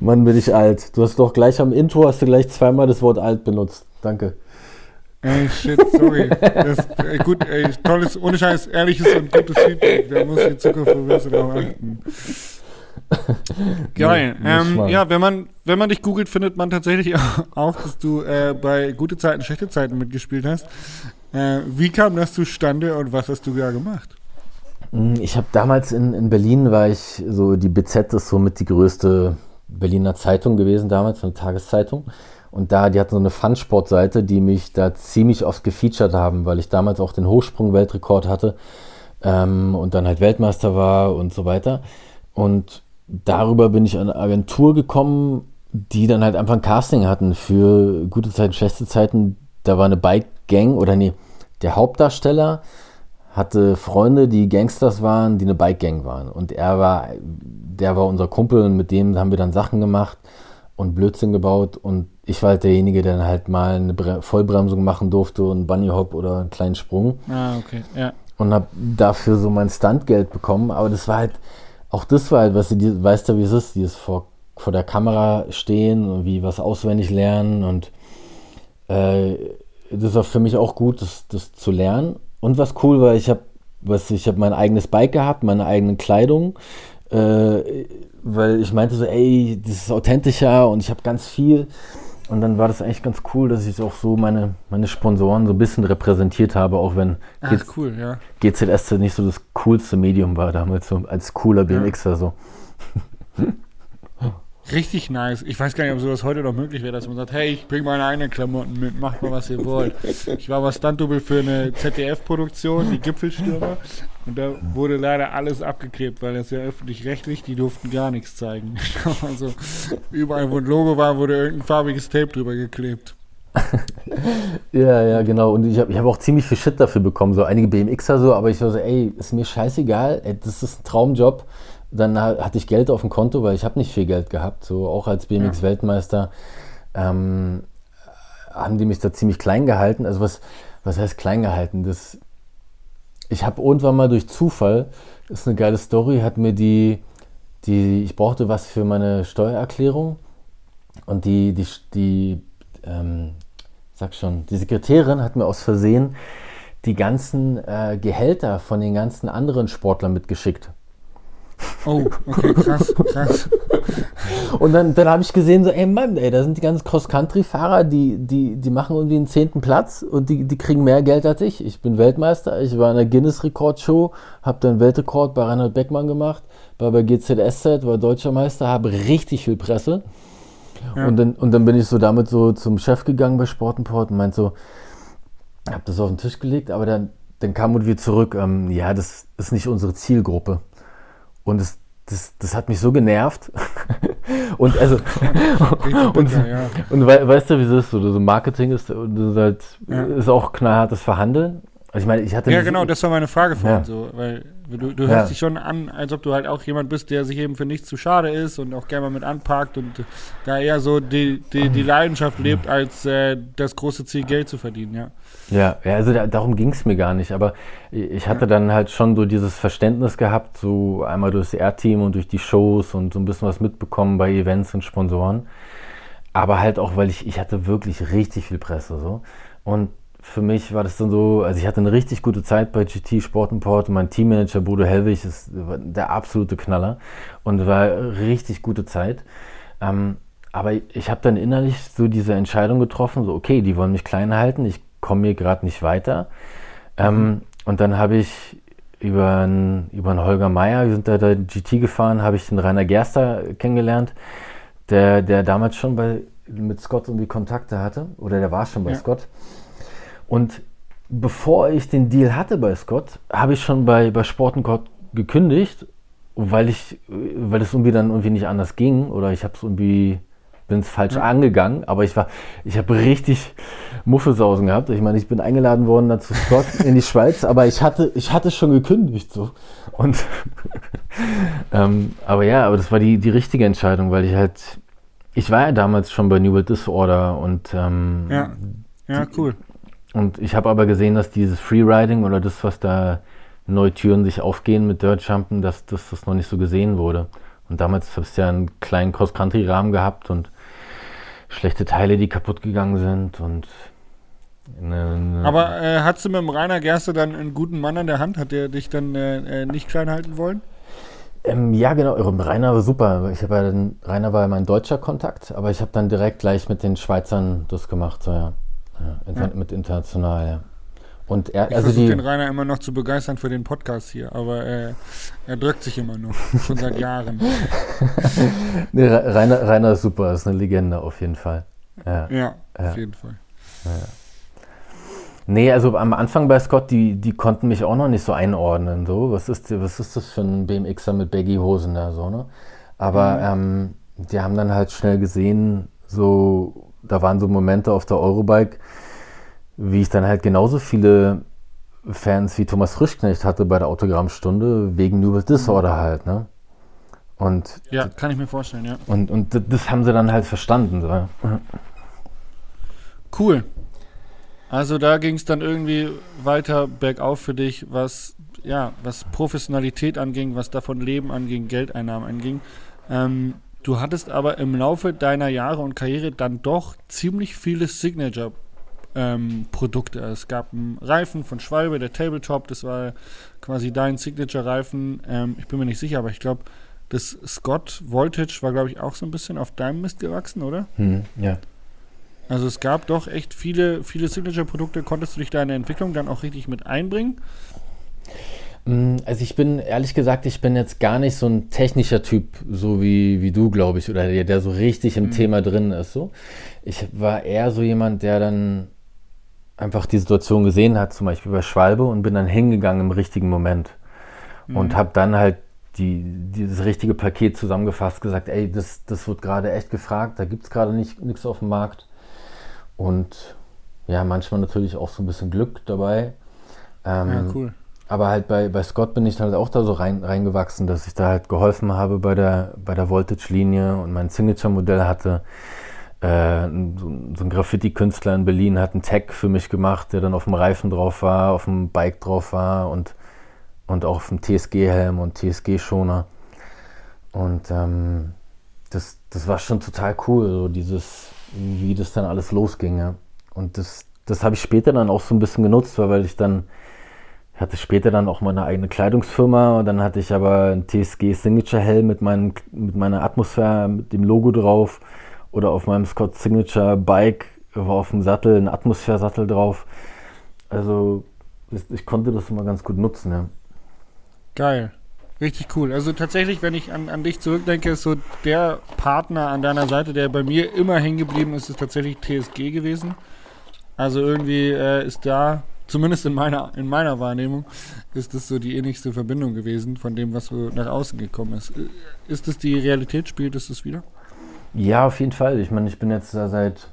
Mann, bin ich alt. Du hast doch gleich am Intro hast du gleich zweimal das Wort alt benutzt. Danke. Ey, shit, sorry. Das, ey, gut, ey, tolles, ohne Scheiß, ehrliches und gutes Feedback. Da muss ich in Zukunft ein bisschen drauf achten. Geil. ähm, ja, wenn man, wenn man dich googelt, findet man tatsächlich auch, dass du äh, bei gute Zeiten, schlechte Zeiten mitgespielt hast. Äh, wie kam das zustande und was hast du da gemacht? Hm, ich habe damals in, in Berlin, war ich so, die BZ ist somit die größte Berliner Zeitung gewesen damals, eine Tageszeitung. Und da, die hatten so eine Fun-Sport-Seite, die mich da ziemlich oft gefeatured haben, weil ich damals auch den Hochsprung-Weltrekord hatte ähm, und dann halt Weltmeister war und so weiter. Und darüber bin ich an eine Agentur gekommen, die dann halt einfach ein Casting hatten für gute Zeiten, schlechte Zeiten. Da war eine Bike-Gang oder nee, der Hauptdarsteller hatte Freunde, die Gangsters waren, die eine Bike-Gang waren. Und er war, der war unser Kumpel und mit dem haben wir dann Sachen gemacht und Blödsinn gebaut. Und ich war halt derjenige, der dann halt mal eine Bre Vollbremsung machen durfte und einen Bunny Hop oder einen kleinen Sprung. Ah, okay, ja. Und habe dafür so mein Stuntgeld bekommen. Aber das war halt, auch das war halt, was du weißt ja, wie es ist, dieses vor, vor der Kamera stehen und wie was auswendig lernen und äh, das war für mich auch gut, das, das zu lernen. Und was cool war, ich habe was ich habe mein eigenes Bike gehabt, meine eigene Kleidung, äh, weil ich meinte so, ey, das ist authentischer und ich habe ganz viel. Und dann war das eigentlich ganz cool, dass ich auch so meine, meine Sponsoren so ein bisschen repräsentiert habe, auch wenn Ach, cool, ja. GZS nicht so das coolste Medium war damals, so als cooler BMXer ja. so. Richtig nice. Ich weiß gar nicht, ob sowas heute noch möglich wäre, dass man sagt, hey, ich bringe meine eigenen Klamotten mit, macht mal, was ihr wollt. Ich war was Stunt-Double für eine ZDF-Produktion, die Gipfelstürmer. Und da wurde leider alles abgeklebt, weil das ja öffentlich-rechtlich, die durften gar nichts zeigen. also überall, wo ein Logo war, wurde irgendein farbiges Tape drüber geklebt. ja, ja, genau. Und ich habe ich hab auch ziemlich viel Shit dafür bekommen, so einige BMXer so, aber ich war so, ey, ist mir scheißegal, ey, das ist ein Traumjob dann hatte ich Geld auf dem Konto, weil ich habe nicht viel Geld gehabt. So auch als BMX-Weltmeister ähm, haben die mich da ziemlich klein gehalten. Also was, was heißt klein gehalten? Das, ich habe irgendwann mal durch Zufall, das ist eine geile Story, hat mir die die, ich brauchte was für meine Steuererklärung und die, die, die ähm, sag schon, die Sekretärin hat mir aus Versehen die ganzen äh, Gehälter von den ganzen anderen Sportlern mitgeschickt. Oh, okay, krass, krass. Und dann, dann habe ich gesehen, so, ey Mann, ey, da sind die ganzen Cross-Country-Fahrer, die, die, die machen irgendwie einen zehnten Platz und die, die kriegen mehr Geld als ich. Ich bin Weltmeister, ich war in der Guinness-Rekord-Show, habe dann Weltrekord bei Reinhard Beckmann gemacht, war bei GZSZ, war Deutscher Meister, habe richtig viel Presse. Ja. Und, dann, und dann bin ich so damit so zum Chef gegangen bei Sportenport und meint so, hab das auf den Tisch gelegt, aber dann, dann kam und wir zurück, ähm, ja, das ist nicht unsere Zielgruppe. Und das, das, das hat mich so genervt. und also und, ja. und we, weißt du, wie es ist? So, so Marketing ist, ist, halt, ja. ist auch knallhartes Verhandeln. Also ich meine, ich hatte ja genau, das war meine Frage vorhin ja. so, weil du, du hörst dich schon an, als ob du halt auch jemand bist, der sich eben für nichts zu schade ist und auch gerne mal mit anpackt und da eher so die, die, die Leidenschaft lebt, als äh, das große Ziel Geld zu verdienen, ja. Ja, ja also da, darum ging es mir gar nicht. Aber ich hatte dann halt schon so dieses Verständnis gehabt, so einmal durch das R-Team und durch die Shows und so ein bisschen was mitbekommen bei Events und Sponsoren. Aber halt auch, weil ich, ich hatte wirklich richtig viel Presse so. Und für mich war das dann so, also ich hatte eine richtig gute Zeit bei GT Sport Import. Mein Teammanager Bodo Hellwig ist der absolute Knaller und war richtig gute Zeit. Ähm, aber ich habe dann innerlich so diese Entscheidung getroffen, so okay, die wollen mich klein halten, ich komme hier gerade nicht weiter. Ähm. Und dann habe ich über einen, über einen Holger Meier, wir sind da, da GT gefahren, habe ich den Rainer Gerster kennengelernt, der, der damals schon bei, mit Scott irgendwie Kontakte hatte, oder der war schon bei ja. Scott. Und bevor ich den Deal hatte bei Scott, habe ich schon bei, bei Sportencode gekündigt, weil ich, weil es irgendwie dann irgendwie nicht anders ging oder ich habe es irgendwie bin es falsch ja. angegangen, aber ich war, ich habe richtig Muffelsausen gehabt. Ich meine, ich bin eingeladen worden da zu Scott in die Schweiz, aber ich hatte, ich hatte schon gekündigt so. Und ähm, aber ja, aber das war die, die richtige Entscheidung, weil ich halt, ich war ja damals schon bei New World Disorder und ähm, ja, ja, cool. Und ich habe aber gesehen, dass dieses Freeriding oder das, was da neue Türen sich aufgehen mit Dirtjumpen, dass, dass das noch nicht so gesehen wurde. Und damals habe ich ja einen kleinen Cross-Country-Rahmen gehabt und schlechte Teile, die kaputt gegangen sind und eine, eine Aber äh, hast du mit dem Rainer Gerste dann einen guten Mann an der Hand? Hat der dich dann äh, äh nicht klein halten wollen? Ähm, ja, genau. Rainer war super. Ich habe ja den, Rainer war ja mein deutscher Kontakt, aber ich habe dann direkt gleich mit den Schweizern das gemacht, so ja. ja, inter ja. Mit international, ja. Und er, ich also versuche den Rainer immer noch zu begeistern für den Podcast hier, aber äh, er drückt sich immer noch, schon seit Jahren. nee, Rainer, Rainer ist super, ist eine Legende auf jeden Fall. Ja, ja, ja. auf jeden Fall. Ja. Nee, also am Anfang bei Scott, die, die konnten mich auch noch nicht so einordnen. So, was ist, was ist das für ein BMXer mit Baggy-Hosen da so, ne? Aber mhm. ähm, die haben dann halt schnell gesehen, so, da waren so Momente auf der Eurobike, wie ich dann halt genauso viele Fans wie Thomas Frischknecht hatte bei der Autogrammstunde, wegen New Disorder mhm. halt, ne? Und ja, kann ich mir vorstellen, ja. Und, und das haben sie dann halt verstanden. So. Cool. Also da ging es dann irgendwie weiter bergauf für dich, was ja, was Professionalität anging, was davon Leben anging, Geldeinnahmen anging. Ähm, du hattest aber im Laufe deiner Jahre und Karriere dann doch ziemlich viele Signature ähm, Produkte. Es gab einen Reifen von Schwalbe, der Tabletop, das war quasi dein Signature-Reifen. Ähm, ich bin mir nicht sicher, aber ich glaube, das Scott Voltage war, glaube ich, auch so ein bisschen auf deinem Mist gewachsen, oder? Hm, ja. Also es gab doch echt viele, viele Signature-Produkte. Konntest du dich da in der Entwicklung dann auch richtig mit einbringen? Hm, also ich bin, ehrlich gesagt, ich bin jetzt gar nicht so ein technischer Typ, so wie, wie du, glaube ich, oder der, der so richtig im mhm. Thema drin ist. So. Ich war eher so jemand, der dann einfach die Situation gesehen hat, zum Beispiel bei Schwalbe, und bin dann hingegangen im richtigen Moment. Mhm. Und habe dann halt die, dieses richtige Paket zusammengefasst, gesagt, ey, das, das wird gerade echt gefragt, da gibt es gerade nichts auf dem Markt. Und ja, manchmal natürlich auch so ein bisschen Glück dabei. Ähm, ja, cool. Aber halt bei, bei Scott bin ich halt auch da so rein, reingewachsen, dass ich da halt geholfen habe bei der, bei der Voltage-Linie und mein Signature-Modell hatte. Äh, so, ein Graffiti-Künstler in Berlin hat einen Tag für mich gemacht, der dann auf dem Reifen drauf war, auf dem Bike drauf war und, und auch auf dem TSG-Helm und TSG-Schoner. Und ähm, das, das war schon total cool, so dieses, wie das dann alles losging. Ja. Und das, das habe ich später dann auch so ein bisschen genutzt, weil ich dann hatte später dann auch meine eigene Kleidungsfirma und dann hatte ich aber ein TSG Signature Helm mit, mit meiner Atmosphäre, mit dem Logo drauf oder auf meinem Scott Signature Bike war auf dem Sattel ein Atmosphäre-Sattel drauf. Also ich konnte das immer ganz gut nutzen, ja. Geil. Richtig cool. Also tatsächlich, wenn ich an, an dich zurückdenke, ist so der Partner an deiner Seite, der bei mir immer hängen geblieben ist, ist tatsächlich TSG gewesen. Also irgendwie äh, ist da zumindest in meiner, in meiner Wahrnehmung, ist das so die ähnlichste Verbindung gewesen von dem, was so nach außen gekommen ist. Ist das die Realität? Spielt es das wieder? Ja, auf jeden Fall. Ich meine, ich bin jetzt da seit,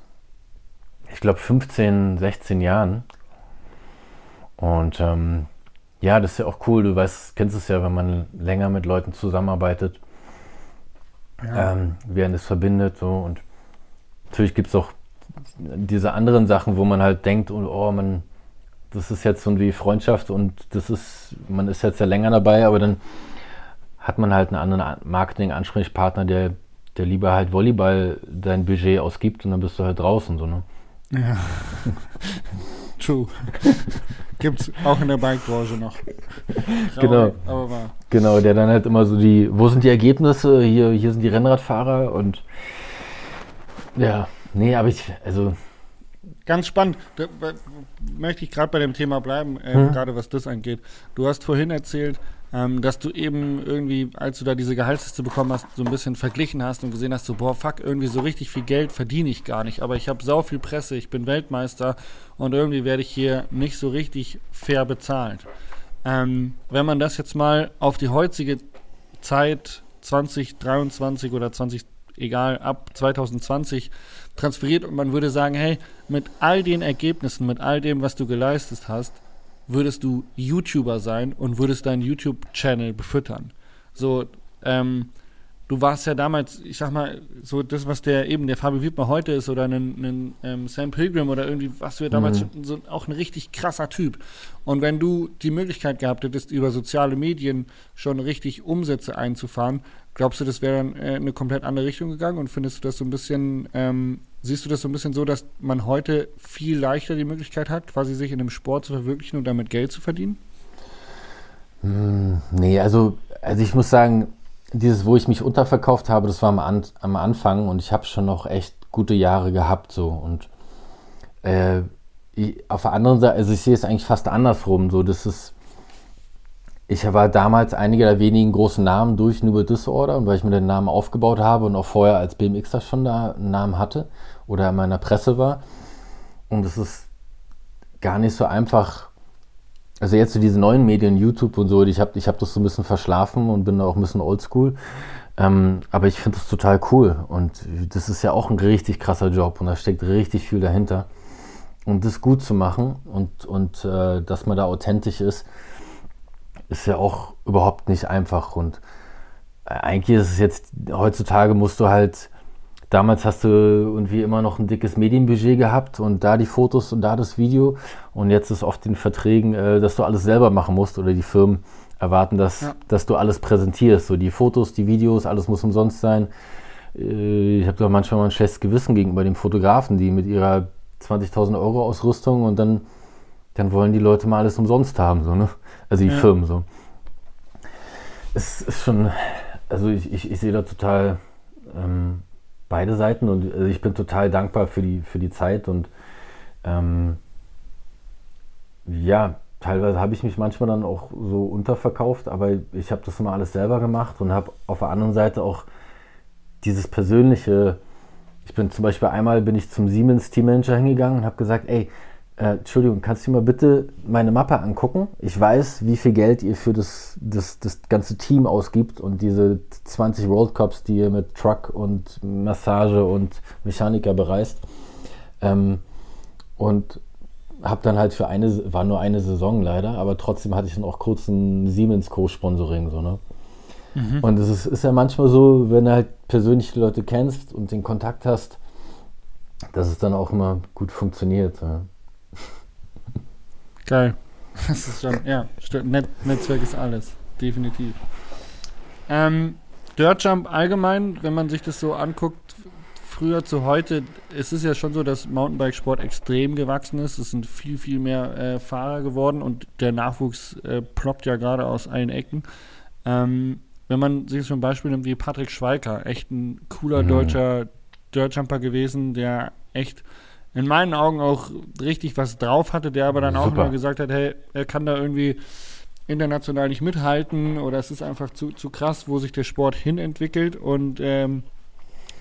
ich glaube, 15, 16 Jahren. Und ähm, ja, das ist ja auch cool. Du weißt, kennst es ja, wenn man länger mit Leuten zusammenarbeitet, ja. ähm, wie es verbindet. So. Und natürlich gibt es auch diese anderen Sachen, wo man halt denkt, oh, man das ist jetzt so wie Freundschaft und das ist, man ist jetzt ja länger dabei, aber dann hat man halt einen anderen Marketing-Ansprechpartner, der, der lieber halt Volleyball dein Budget ausgibt und dann bist du halt draußen, so, ne? Ja. True. Gibt's auch in der Bike-Branche noch. Traurig, genau. Genau, der dann halt immer so die, wo sind die Ergebnisse? Hier, hier sind die Rennradfahrer und ja, nee, aber ich, also ganz spannend. Da möchte ich gerade bei dem Thema bleiben, äh, hm. gerade was das angeht. Du hast vorhin erzählt, ähm, dass du eben irgendwie, als du da diese Gehaltsliste bekommen hast, so ein bisschen verglichen hast und gesehen hast, so, boah, fuck, irgendwie so richtig viel Geld verdiene ich gar nicht. Aber ich habe sau viel Presse, ich bin Weltmeister und irgendwie werde ich hier nicht so richtig fair bezahlt. Ähm, wenn man das jetzt mal auf die heutige Zeit 2023 oder 20, egal, ab 2020 transferiert und man würde sagen, hey, mit all den Ergebnissen, mit all dem, was du geleistet hast, würdest du YouTuber sein und würdest deinen YouTube-Channel befüttern. So, ähm, du warst ja damals, ich sag mal, so das, was der eben der Fabio Wiedmer heute ist oder ein, ähm, Sam Pilgrim oder irgendwie, was du ja damals mhm. so, auch ein richtig krasser Typ. Und wenn du die Möglichkeit gehabt hättest, über soziale Medien schon richtig Umsätze einzufahren, glaubst du, das wäre dann äh, eine komplett andere Richtung gegangen und findest du das so ein bisschen ähm, Siehst du das so ein bisschen so, dass man heute viel leichter die Möglichkeit hat, quasi sich in einem Sport zu verwirklichen und damit Geld zu verdienen? Hm, nee, also, also ich muss sagen, dieses, wo ich mich unterverkauft habe, das war am, An am Anfang und ich habe schon noch echt gute Jahre gehabt so und äh, ich, auf der anderen Seite, also ich sehe es eigentlich fast andersrum, so das ist ich war damals einige der wenigen großen Namen durch New Disorder und weil ich mir den Namen aufgebaut habe und auch vorher als BMXer schon da einen Namen hatte oder in meiner Presse war. Und es ist gar nicht so einfach. Also jetzt so diese neuen Medien, YouTube und so, ich habe ich hab das so ein bisschen verschlafen und bin da auch ein bisschen oldschool. Ähm, aber ich finde das total cool und das ist ja auch ein richtig krasser Job und da steckt richtig viel dahinter. Und das gut zu machen und, und äh, dass man da authentisch ist, ist ja auch überhaupt nicht einfach. Und äh, eigentlich ist es jetzt, heutzutage musst du halt, damals hast du irgendwie immer noch ein dickes Medienbudget gehabt und da die Fotos und da das Video. Und jetzt ist oft in Verträgen, äh, dass du alles selber machen musst oder die Firmen erwarten, dass, ja. dass du alles präsentierst. So die Fotos, die Videos, alles muss umsonst sein. Äh, ich habe da manchmal mal ein schlechtes Gewissen gegenüber den Fotografen, die mit ihrer 20.000 Euro Ausrüstung und dann, dann wollen die Leute mal alles umsonst haben. So, ne? Also die ja. Firmen so. Es ist schon, also ich, ich, ich sehe da total ähm, beide Seiten und also ich bin total dankbar für die, für die Zeit und ähm, ja, teilweise habe ich mich manchmal dann auch so unterverkauft, aber ich habe das immer alles selber gemacht und habe auf der anderen Seite auch dieses persönliche, ich bin zum Beispiel einmal bin ich zum Siemens Teammanager hingegangen und habe gesagt, ey, äh, Entschuldigung, kannst du mal bitte meine Mappe angucken? Ich weiß, wie viel Geld ihr für das, das, das ganze Team ausgibt und diese 20 World Cups, die ihr mit Truck und Massage und Mechaniker bereist. Ähm, und habe dann halt für eine, war nur eine Saison leider, aber trotzdem hatte ich dann auch kurz ein Siemens Co-Sponsoring. So, ne? Mhm. Und es ist, ist ja manchmal so, wenn du halt persönlich die Leute kennst und den Kontakt hast, dass es dann auch immer gut funktioniert. Ja. Geil. Das ist schon, ja, Net Netzwerk ist alles, definitiv. Ähm, Dirtjump allgemein, wenn man sich das so anguckt, früher zu heute, es ist ja schon so, dass Mountainbikesport extrem gewachsen ist. Es sind viel, viel mehr äh, Fahrer geworden und der Nachwuchs äh, ploppt ja gerade aus allen Ecken. Ähm, wenn man sich zum Beispiel nimmt wie Patrick Schweiker, echt ein cooler mhm. deutscher Dirtjumper gewesen, der echt in meinen Augen auch richtig was drauf hatte, der aber dann Super. auch immer gesagt hat, hey, er kann da irgendwie international nicht mithalten oder es ist einfach zu, zu krass, wo sich der Sport hinentwickelt und ähm,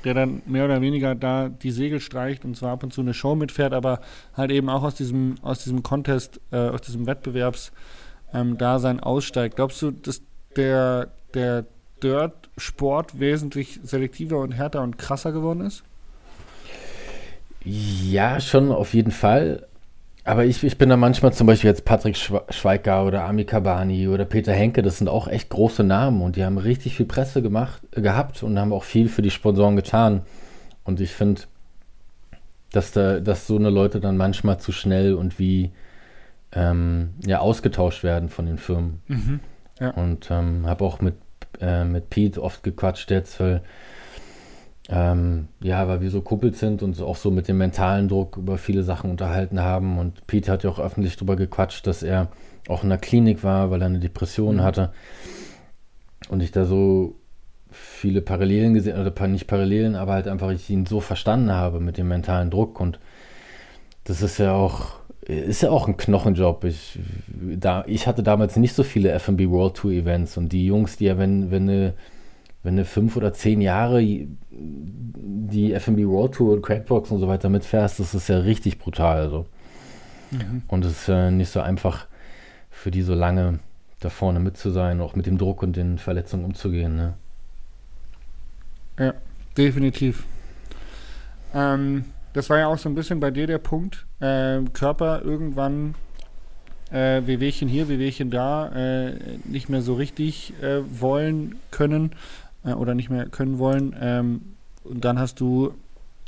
der dann mehr oder weniger da die Segel streicht und zwar ab und zu eine Show mitfährt, aber halt eben auch aus diesem, aus diesem Contest, äh, aus diesem Wettbewerbs-Dasein ähm, aussteigt. Glaubst du, dass der, der Dirt-Sport wesentlich selektiver und härter und krasser geworden ist? Ja, schon auf jeden Fall. Aber ich, ich bin da manchmal zum Beispiel jetzt Patrick Schweiger oder Ami Kabani oder Peter Henke, das sind auch echt große Namen und die haben richtig viel Presse gemacht, gehabt und haben auch viel für die Sponsoren getan. Und ich finde, dass, da, dass so eine Leute dann manchmal zu schnell und wie ähm, ja, ausgetauscht werden von den Firmen. Mhm, ja. Und ähm, habe auch mit, äh, mit Pete oft gequatscht jetzt, weil ähm, ja, weil wir so kuppelt sind und auch so mit dem mentalen Druck über viele Sachen unterhalten haben. Und Pete hat ja auch öffentlich darüber gequatscht, dass er auch in der Klinik war, weil er eine Depression mhm. hatte. Und ich da so viele Parallelen gesehen, oder nicht Parallelen, aber halt einfach ich ihn so verstanden habe mit dem mentalen Druck. Und das ist ja auch, ist ja auch ein Knochenjob. Ich, da, ich hatte damals nicht so viele FB World Tour Events und die Jungs, die ja, wenn, wenn eine wenn du fünf oder zehn Jahre die FMB World Tour und Crackbox und so weiter mitfährst, das ist ja richtig brutal. Also. Mhm. Und es ist äh, nicht so einfach für die so lange da vorne mit zu sein, auch mit dem Druck und den Verletzungen umzugehen. Ne? Ja, definitiv. Ähm, das war ja auch so ein bisschen bei dir der Punkt. Äh, Körper irgendwann äh, Wehwehchen hier, Wehwehchen da, äh, nicht mehr so richtig äh, wollen können äh, oder nicht mehr können wollen. Ähm, und dann hast du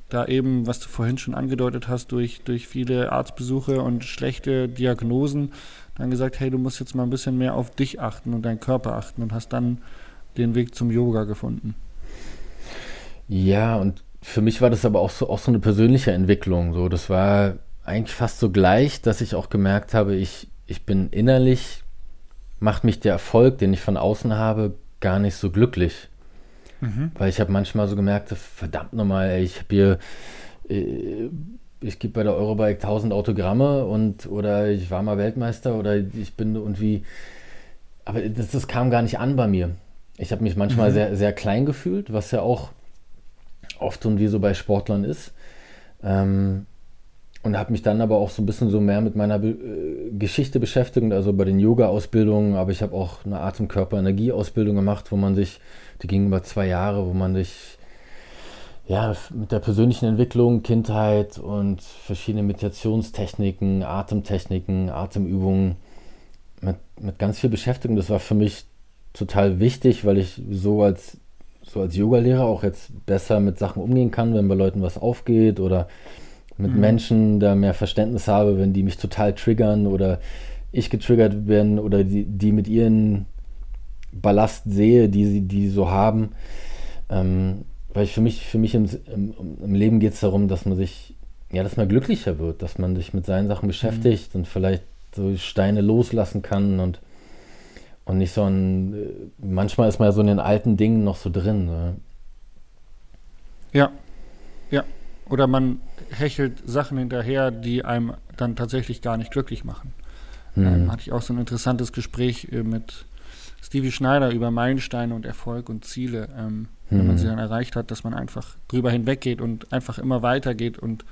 da eben, was du vorhin schon angedeutet hast, durch, durch viele Arztbesuche und schlechte Diagnosen, dann gesagt, hey, du musst jetzt mal ein bisschen mehr auf dich achten und deinen Körper achten und hast dann den Weg zum Yoga gefunden. Ja, und für mich war das aber auch so, auch so eine persönliche Entwicklung. So, das war eigentlich fast so gleich, dass ich auch gemerkt habe, ich, ich bin innerlich, macht mich der Erfolg, den ich von außen habe, gar nicht so glücklich. Mhm. Weil ich habe manchmal so gemerkt, verdammt nochmal, ich habe hier, äh, ich gebe bei der Eurobike 1000 Autogramme und oder ich war mal Weltmeister oder ich bin irgendwie, aber das, das kam gar nicht an bei mir. Ich habe mich manchmal mhm. sehr, sehr klein gefühlt, was ja auch oft und wie so bei Sportlern ist. Ähm, und habe mich dann aber auch so ein bisschen so mehr mit meiner Be äh, Geschichte beschäftigt, also bei den Yoga-Ausbildungen, aber ich habe auch eine Atem-Körper-Energie-Ausbildung gemacht, wo man sich die ging über zwei Jahre, wo man sich ja, mit der persönlichen Entwicklung, Kindheit und verschiedene Meditationstechniken, Atemtechniken, Atemübungen mit, mit ganz viel beschäftigt. Das war für mich total wichtig, weil ich so als, so als Yogalehrer auch jetzt besser mit Sachen umgehen kann, wenn bei Leuten was aufgeht oder mit mhm. Menschen da mehr Verständnis habe, wenn die mich total triggern oder ich getriggert werden oder die, die mit ihren Ballast sehe, die sie die so haben. Ähm, weil ich für mich, für mich im, im, im Leben geht es darum, dass man sich, ja, dass man glücklicher wird, dass man sich mit seinen Sachen beschäftigt mhm. und vielleicht so Steine loslassen kann und, und nicht so ein, äh, manchmal ist man ja so in den alten Dingen noch so drin. Ne? Ja, ja. Oder man hechelt Sachen hinterher, die einem dann tatsächlich gar nicht glücklich machen. Mhm. Ähm, hatte ich auch so ein interessantes Gespräch äh, mit Stevie Schneider über Meilensteine und Erfolg und Ziele, ähm, mhm. wenn man sie mhm. dann erreicht hat, dass man einfach drüber hinweggeht und einfach immer weitergeht und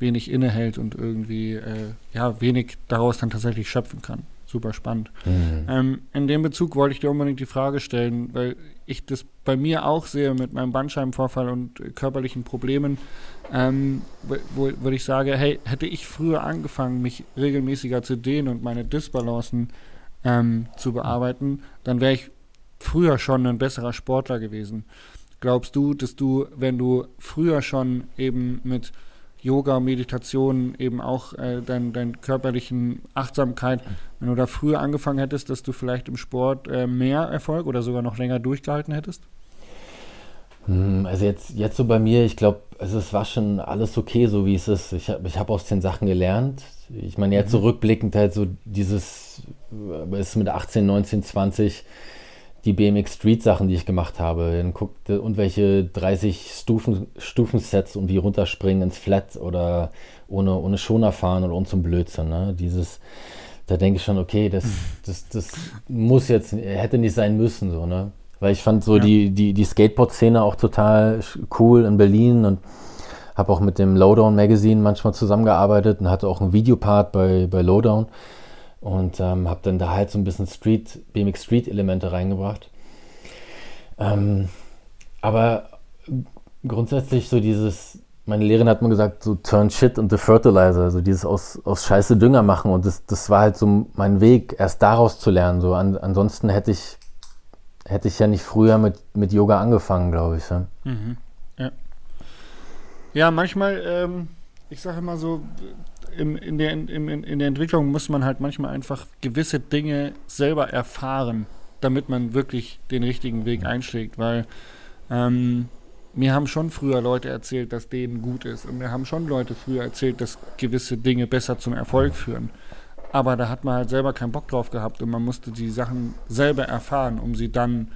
wenig innehält und irgendwie äh, ja wenig daraus dann tatsächlich schöpfen kann. Super spannend. Mhm. Ähm, in dem Bezug wollte ich dir unbedingt die Frage stellen, weil ich das bei mir auch sehe mit meinem Bandscheibenvorfall und äh, körperlichen Problemen, ähm, wo, wo ich sage, hey, hätte ich früher angefangen, mich regelmäßiger zu dehnen und meine Disbalancen ähm, zu bearbeiten, dann wäre ich früher schon ein besserer Sportler gewesen. Glaubst du, dass du, wenn du früher schon eben mit Yoga, Meditation, eben auch äh, deinen dein körperlichen Achtsamkeit, wenn du da früher angefangen hättest, dass du vielleicht im Sport äh, mehr Erfolg oder sogar noch länger durchgehalten hättest? Hm, also jetzt, jetzt so bei mir, ich glaube, also es war schon alles okay, so wie es ist. Ich habe ich hab aus den Sachen gelernt. Ich meine, jetzt mhm. so halt so dieses, es ist mit 18, 19, 20 die BMX Street Sachen, die ich gemacht habe. Dann guckt und welche 30 Stufen, Stufensets und wie runterspringen ins Flat oder ohne, ohne Schoner fahren oder uns zum Blödsinn. Ne? Dieses, da denke ich schon, okay, das, das, das muss jetzt, hätte nicht sein müssen, so, ne? Weil ich fand so ja. die, die, die Skateboard-Szene auch total cool in Berlin und habe auch mit dem Lowdown Magazine manchmal zusammengearbeitet und hatte auch einen Videopart bei, bei Lowdown und ähm, habe dann da halt so ein bisschen Street, BMX Street Elemente reingebracht. Ähm, aber grundsätzlich so dieses, meine Lehrerin hat mir gesagt, so turn shit into fertilizer, also dieses aus, aus Scheiße Dünger machen und das, das war halt so mein Weg, erst daraus zu lernen. So an, ansonsten hätte ich, hätte ich ja nicht früher mit, mit Yoga angefangen, glaube ich. Ja, mhm. Ja. manchmal, ähm, ich sage immer so, im, in, der, in, in der Entwicklung muss man halt manchmal einfach gewisse Dinge selber erfahren, damit man wirklich den richtigen Weg einschlägt, weil ähm, mir haben schon früher Leute erzählt, dass denen gut ist und mir haben schon Leute früher erzählt, dass gewisse Dinge besser zum Erfolg führen. Aber da hat man halt selber keinen Bock drauf gehabt und man musste die Sachen selber erfahren, um sie dann,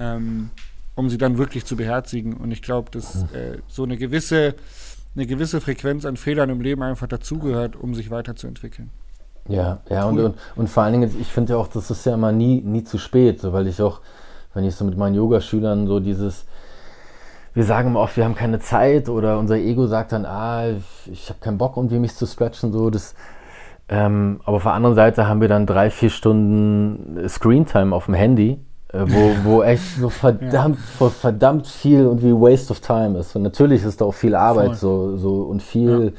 ähm, um sie dann wirklich zu beherzigen. Und ich glaube, dass äh, so eine gewisse eine gewisse Frequenz an Fehlern im Leben einfach dazugehört, um sich weiterzuentwickeln. Ja, ja, cool. und, und, und, vor allen Dingen, ich finde ja auch, das ist ja immer nie, nie zu spät, so, weil ich auch, wenn ich so mit meinen Yogaschülern so dieses, wir sagen immer oft, wir haben keine Zeit oder unser Ego sagt dann, ah, ich, habe keinen Bock, irgendwie mich zu stretchen, so, das, ähm, aber auf der anderen Seite haben wir dann drei, vier Stunden Screentime auf dem Handy wo, wo echt so verdammt, ja. verdammt viel irgendwie Waste of Time ist. Und natürlich ist da auch viel Arbeit so, so und viel,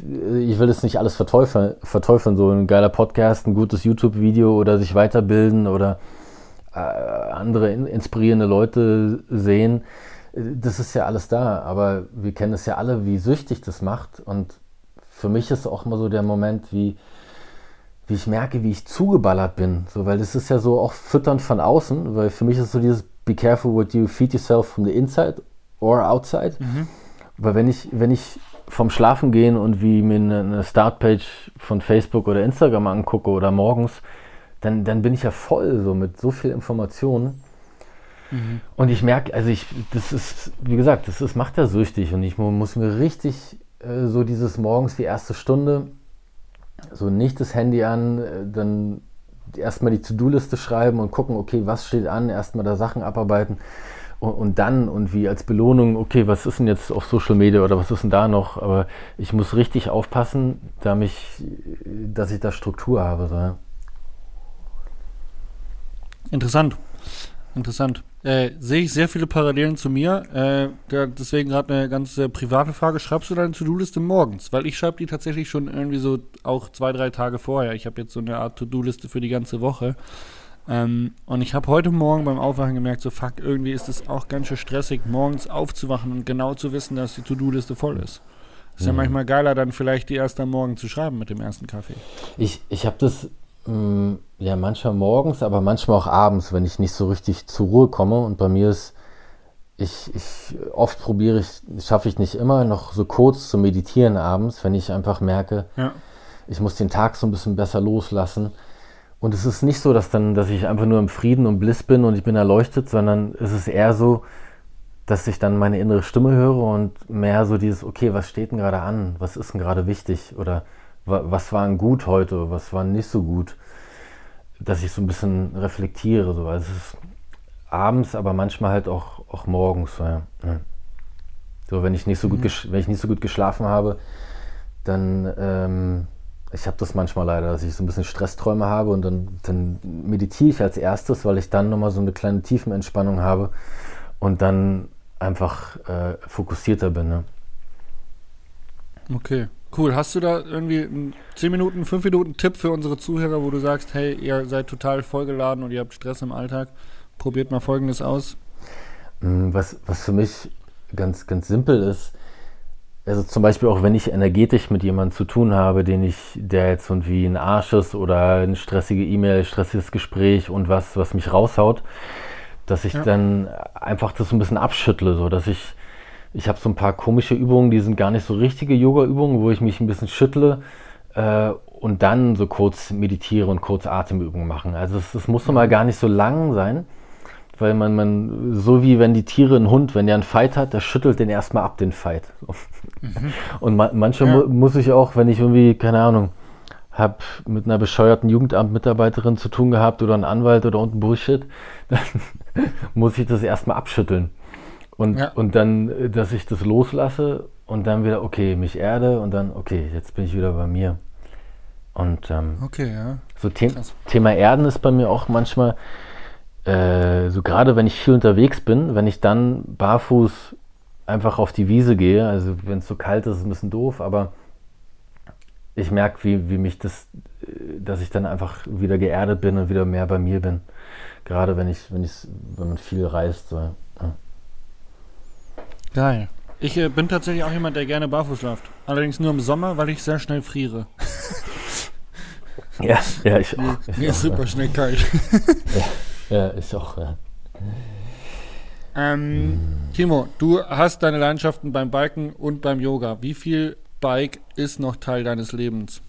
ja. ich will es nicht alles verteufeln, verteufeln, so ein geiler Podcast, ein gutes YouTube-Video oder sich weiterbilden oder äh, andere in, inspirierende Leute sehen. Das ist ja alles da, aber wir kennen es ja alle, wie süchtig das macht. Und für mich ist auch immer so der Moment, wie, wie ich merke, wie ich zugeballert bin. So, weil das ist ja so auch fütternd von außen, weil für mich ist so dieses Be careful what you feed yourself from the inside or outside. Mhm. Weil wenn ich, wenn ich vom Schlafen gehen und wie mir eine, eine Startpage von Facebook oder Instagram angucke oder morgens, dann, dann bin ich ja voll so mit so viel Informationen. Mhm. Und ich merke, also ich, das ist, wie gesagt, das ist, macht ja süchtig und ich muss mir richtig äh, so dieses morgens die erste Stunde so nicht das Handy an, äh, dann erstmal die To-Do-Liste schreiben und gucken, okay, was steht an, erstmal da Sachen abarbeiten und, und, dann und wie als Belohnung, okay, was ist denn jetzt auf Social Media oder was ist denn da noch? Aber ich muss richtig aufpassen, da mich, dass ich da Struktur habe. So. Interessant. Interessant. Äh, sehe ich sehr viele Parallelen zu mir. Äh, deswegen gerade eine ganz äh, private Frage. Schreibst du deine To-Do-Liste morgens? Weil ich schreibe die tatsächlich schon irgendwie so auch zwei, drei Tage vorher. Ich habe jetzt so eine Art To-Do-Liste für die ganze Woche. Ähm, und ich habe heute Morgen beim Aufwachen gemerkt, so fuck, irgendwie ist es auch ganz schön stressig, morgens aufzuwachen und genau zu wissen, dass die To-Do-Liste voll ist. Ist mhm. ja manchmal geiler, dann vielleicht die erst am Morgen zu schreiben mit dem ersten Kaffee. Ich, ich habe das ja, manchmal morgens, aber manchmal auch abends, wenn ich nicht so richtig zur Ruhe komme. Und bei mir ist, ich, ich oft probiere ich, schaffe ich nicht immer, noch so kurz zu meditieren abends, wenn ich einfach merke, ja. ich muss den Tag so ein bisschen besser loslassen. Und es ist nicht so, dass dann, dass ich einfach nur im Frieden und Bliss bin und ich bin erleuchtet, sondern es ist eher so, dass ich dann meine innere Stimme höre und mehr so dieses, okay, was steht denn gerade an? Was ist denn gerade wichtig? Oder was war gut heute, was war nicht so gut, dass ich so ein bisschen reflektiere. So. Also es ist abends, aber manchmal halt auch, auch morgens. Ja. So, wenn ich nicht so gut, mhm. wenn ich nicht so gut geschlafen habe, dann, ähm, ich habe das manchmal leider, dass ich so ein bisschen Stressträume habe und dann, dann meditiere ich als erstes, weil ich dann nochmal so eine kleine Tiefenentspannung habe und dann einfach äh, fokussierter bin. Ne? Okay. Cool. Hast du da irgendwie einen 10 Minuten, 5 Minuten Tipp für unsere Zuhörer, wo du sagst, hey, ihr seid total vollgeladen und ihr habt Stress im Alltag? Probiert mal Folgendes aus. Mm, was, was für mich ganz, ganz simpel ist, also zum Beispiel auch wenn ich energetisch mit jemandem zu tun habe, den ich, der jetzt irgendwie ein Arsch ist oder eine stressige E-Mail, stressiges Gespräch und was, was mich raushaut, dass ich ja. dann einfach das so ein bisschen abschüttle, so dass ich, ich habe so ein paar komische Übungen, die sind gar nicht so richtige Yoga-Übungen, wo ich mich ein bisschen schüttle äh, und dann so kurz meditiere und kurz Atemübungen machen. Also es, es muss mal gar nicht so lang sein, weil man, man, so wie wenn die Tiere, ein Hund, wenn der einen Fight hat, der schüttelt den erstmal ab, den Fight. Mhm. Und ma manchmal ja. mu muss ich auch, wenn ich irgendwie, keine Ahnung, habe mit einer bescheuerten Jugendamt-Mitarbeiterin zu tun gehabt oder einem Anwalt oder unten Bullshit, dann muss ich das erstmal abschütteln. Und, ja. und dann, dass ich das loslasse und dann wieder, okay, mich erde und dann, okay, jetzt bin ich wieder bei mir. Und ähm, okay, ja. so The Thema Erden ist bei mir auch manchmal, äh, so gerade wenn ich viel unterwegs bin, wenn ich dann barfuß einfach auf die Wiese gehe, also wenn es so kalt ist, ist es ein bisschen doof, aber ich merke, wie, wie mich das, dass ich dann einfach wieder geerdet bin und wieder mehr bei mir bin. Gerade wenn ich, wenn ich, wenn man viel reist. So, ja. Geil. Ich äh, bin tatsächlich auch jemand, der gerne barfuß läuft. Allerdings nur im Sommer, weil ich sehr schnell friere. ja, ja, ich auch. Mir ist super schnell kalt. ja, ja, ich auch, ja. Ähm, Timo, du hast deine Leidenschaften beim Biken und beim Yoga. Wie viel Bike ist noch Teil deines Lebens?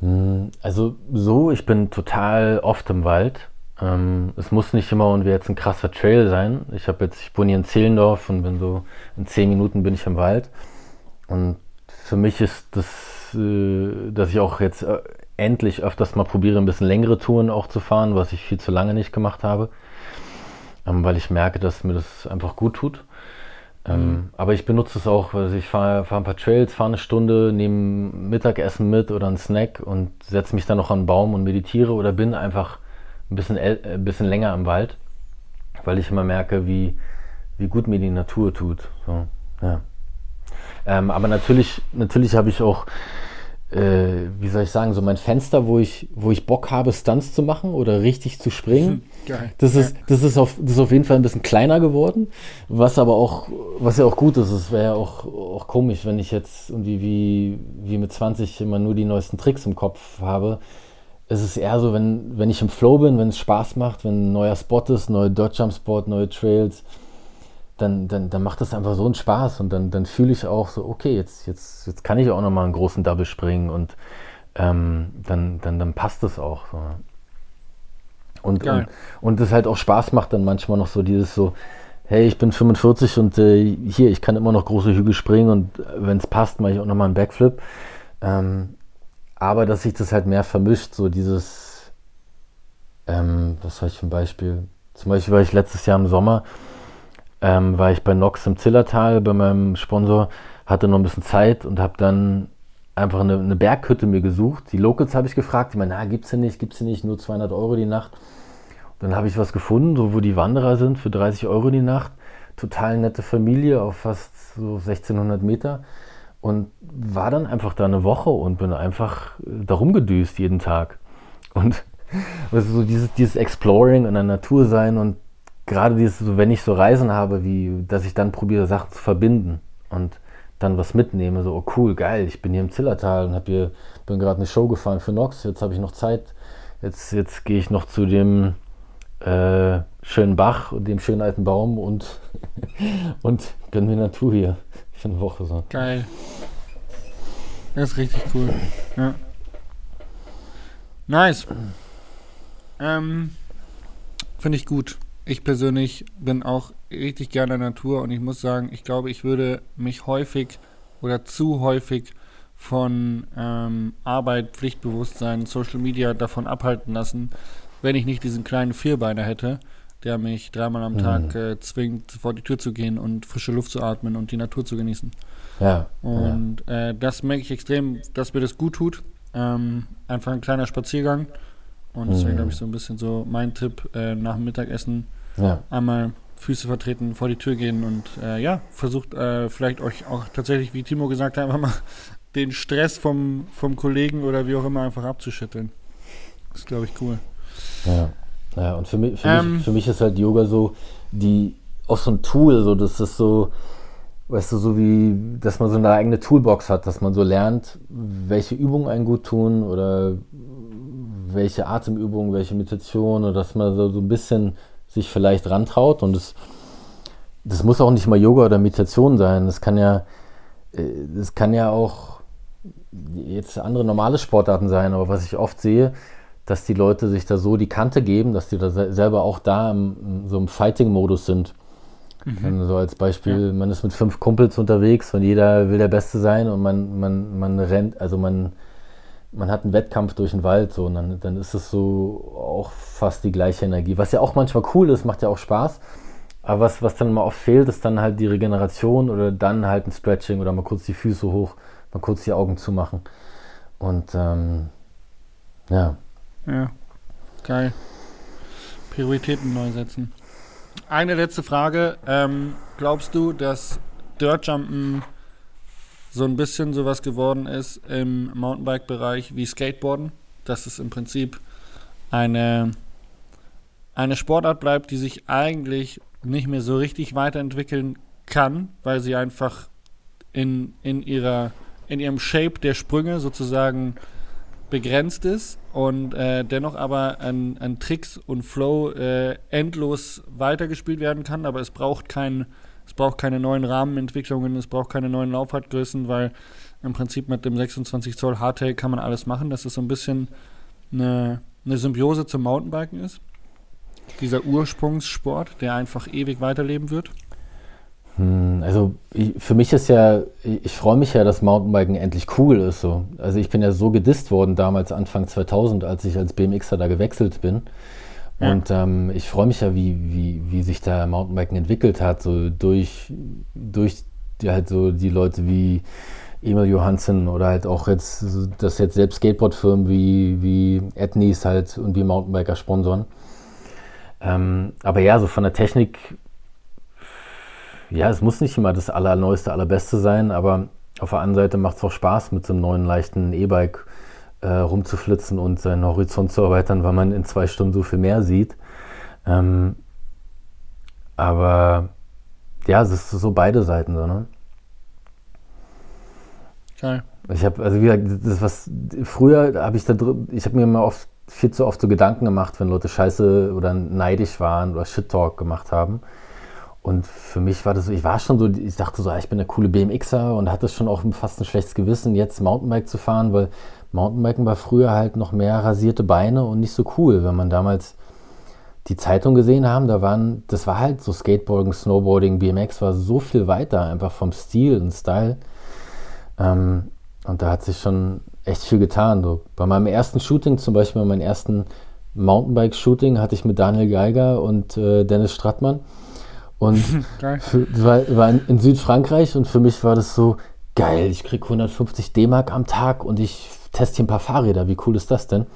Hm, also so, ich bin total oft im Wald. Ähm, es muss nicht immer und jetzt ein krasser Trail sein. Ich habe jetzt, ich wohne hier in Zehlendorf und bin so in zehn Minuten bin ich im Wald. Und für mich ist das, äh, dass ich auch jetzt äh, endlich öfters mal probiere, ein bisschen längere Touren auch zu fahren, was ich viel zu lange nicht gemacht habe, ähm, weil ich merke, dass mir das einfach gut tut. Ähm, mhm. Aber ich benutze es auch, also ich fahre fahr ein paar Trails, fahre eine Stunde, nehme Mittagessen mit oder einen Snack und setze mich dann noch an einen Baum und meditiere oder bin einfach ein bisschen, ein äh, bisschen länger im Wald, weil ich immer merke, wie, wie gut mir die Natur tut. So, ja. ähm, aber natürlich, natürlich habe ich auch äh, wie soll ich sagen, so mein Fenster, wo ich, wo ich Bock habe, Stunts zu machen oder richtig zu springen. Geil. Das ist, das ist auf, das ist auf jeden Fall ein bisschen kleiner geworden. Was aber auch, was ja auch gut ist, es wäre ja auch, auch komisch, wenn ich jetzt irgendwie wie, wie mit 20 immer nur die neuesten Tricks im Kopf habe. Es ist eher so, wenn, wenn ich im Flow bin, wenn es Spaß macht, wenn ein neuer Spot ist, neue Dodge Spot, neue Trails, dann, dann, dann macht das einfach so einen Spaß und dann, dann fühle ich auch so, okay, jetzt, jetzt, jetzt kann ich auch nochmal einen großen Double springen und ähm, dann, dann, dann passt das auch. So. Und, und, und es halt auch Spaß macht dann manchmal noch so dieses so, hey, ich bin 45 und äh, hier, ich kann immer noch große Hügel springen und äh, wenn es passt, mache ich auch nochmal einen Backflip. Ähm, aber dass sich das halt mehr vermischt, so dieses, ähm, was habe ich für ein Beispiel? Zum Beispiel war ich letztes Jahr im Sommer, ähm, war ich bei Nox im Zillertal bei meinem Sponsor, hatte noch ein bisschen Zeit und habe dann einfach eine, eine, Berghütte mir gesucht. Die Locals habe ich gefragt, die meinen, na, gibt's hier nicht, gibt's hier nicht, nur 200 Euro die Nacht. Und dann habe ich was gefunden, so wo die Wanderer sind, für 30 Euro die Nacht. Total nette Familie auf fast so 1600 Meter. Und war dann einfach da eine Woche und bin einfach äh, darum gedüst jeden Tag. Und also so dieses, dieses Exploring in der Natur sein und gerade dieses, so, wenn ich so Reisen habe, wie, dass ich dann probiere, Sachen zu verbinden und dann was mitnehme, so, oh cool, geil, ich bin hier im Zillertal und hab hier, bin gerade eine Show gefahren für Nox, jetzt habe ich noch Zeit, jetzt, jetzt gehe ich noch zu dem äh, schönen Bach und dem schönen alten Baum und, und gönn mir Natur hier für eine Woche. So. Geil. Das ist richtig cool. Ja. Nice. Ähm, Finde ich gut. Ich persönlich bin auch richtig gerne Natur und ich muss sagen, ich glaube, ich würde mich häufig oder zu häufig von ähm, Arbeit, Pflichtbewusstsein, Social Media davon abhalten lassen, wenn ich nicht diesen kleinen Vierbeiner hätte, der mich dreimal am mhm. Tag äh, zwingt, vor die Tür zu gehen und frische Luft zu atmen und die Natur zu genießen. Ja. Und ja. Äh, das merke ich extrem, dass mir das gut tut. Ähm, einfach ein kleiner Spaziergang und deswegen mhm. glaube ich so ein bisschen so mein Tipp äh, nach dem Mittagessen ja. einmal Füße vertreten, vor die Tür gehen und äh, ja, versucht äh, vielleicht euch auch tatsächlich, wie Timo gesagt hat, einfach mal den Stress vom, vom Kollegen oder wie auch immer einfach abzuschütteln. Das ist, glaube ich, cool. Ja. Ja, und für mich, für, ähm, mich, für mich ist halt Yoga so die auch so ein Tool, so das ist so, weißt du, so wie, dass man so eine eigene Toolbox hat, dass man so lernt, welche Übungen einen gut tun oder welche Atemübungen, welche Meditation, dass man so, so ein bisschen sich vielleicht rantraut und es das muss auch nicht mal Yoga oder Meditation sein. Das kann ja, äh, das kann ja auch jetzt andere normale Sportarten sein, aber was ich oft sehe, dass die Leute sich da so die Kante geben, dass die da selber auch da im, so im Fighting-Modus sind. Mhm. So als Beispiel, ja. man ist mit fünf Kumpels unterwegs und jeder will der Beste sein und man, man, man rennt, also man, man hat einen Wettkampf durch den Wald so und dann, dann ist es so auch fast die gleiche Energie. Was ja auch manchmal cool ist, macht ja auch Spaß. Aber was, was dann mal oft fehlt, ist dann halt die Regeneration oder dann halt ein Stretching oder mal kurz die Füße hoch, mal kurz die Augen zumachen. Und ähm, ja. Ja, geil. Prioritäten neu setzen. Eine letzte Frage. Ähm, glaubst du, dass Dirtjumpen so ein bisschen sowas geworden ist im Mountainbike-Bereich wie Skateboarden? Dass es im Prinzip eine, eine Sportart bleibt, die sich eigentlich nicht mehr so richtig weiterentwickeln kann, weil sie einfach in, in, ihrer, in ihrem Shape der Sprünge sozusagen begrenzt ist und äh, dennoch aber an, an, Tricks und Flow äh, endlos weitergespielt werden kann, aber es braucht kein, es braucht keine neuen Rahmenentwicklungen, es braucht keine neuen Laufradgrößen, weil im Prinzip mit dem 26 Zoll Hardtail kann man alles machen, dass es so ein bisschen eine, eine Symbiose zum Mountainbiken ist. Dieser Ursprungssport, der einfach ewig weiterleben wird? Hm, also ich, für mich ist ja, ich, ich freue mich ja, dass Mountainbiken endlich cool ist. So. Also ich bin ja so gedisst worden damals Anfang 2000, als ich als BMXer da gewechselt bin. Ja. Und ähm, ich freue mich ja, wie, wie, wie sich da Mountainbiken entwickelt hat, so durch, durch die, halt so die Leute wie Emil Johansen oder halt auch jetzt, dass jetzt selbst Skateboardfirmen wie, wie Etnies halt und wie Mountainbiker sponsoren. Ähm, aber ja, so von der Technik, ja, es muss nicht immer das allerneueste, allerbeste sein, aber auf der anderen Seite macht es auch Spaß, mit so einem neuen leichten E-Bike äh, rumzuflitzen und seinen Horizont zu erweitern, weil man in zwei Stunden so viel mehr sieht. Ähm, aber ja, es ist so beide Seiten so, ne? Geil. Ich habe, also wie gesagt, das was früher habe ich da drin, ich habe mir immer oft viel zu oft so Gedanken gemacht, wenn Leute scheiße oder neidisch waren oder Shit-Talk gemacht haben. Und für mich war das so, ich war schon so, ich dachte so, ah, ich bin der coole BMXer und hatte schon auch fast ein schlechtes Gewissen, jetzt Mountainbike zu fahren, weil Mountainbiken war früher halt noch mehr rasierte Beine und nicht so cool. Wenn man damals die Zeitung gesehen haben, da waren, das war halt so Skateboarding, Snowboarding, BMX war so viel weiter, einfach vom Stil und Style. Ähm, und da hat sich schon echt viel getan. So. Bei meinem ersten Shooting, zum Beispiel bei meinem ersten Mountainbike-Shooting, hatte ich mit Daniel Geiger und äh, Dennis Strattmann. Und für, war, war in, Südfrankreich und für mich war das so geil. Ich kriege 150 D-Mark am Tag und ich teste hier ein paar Fahrräder. Wie cool ist das denn?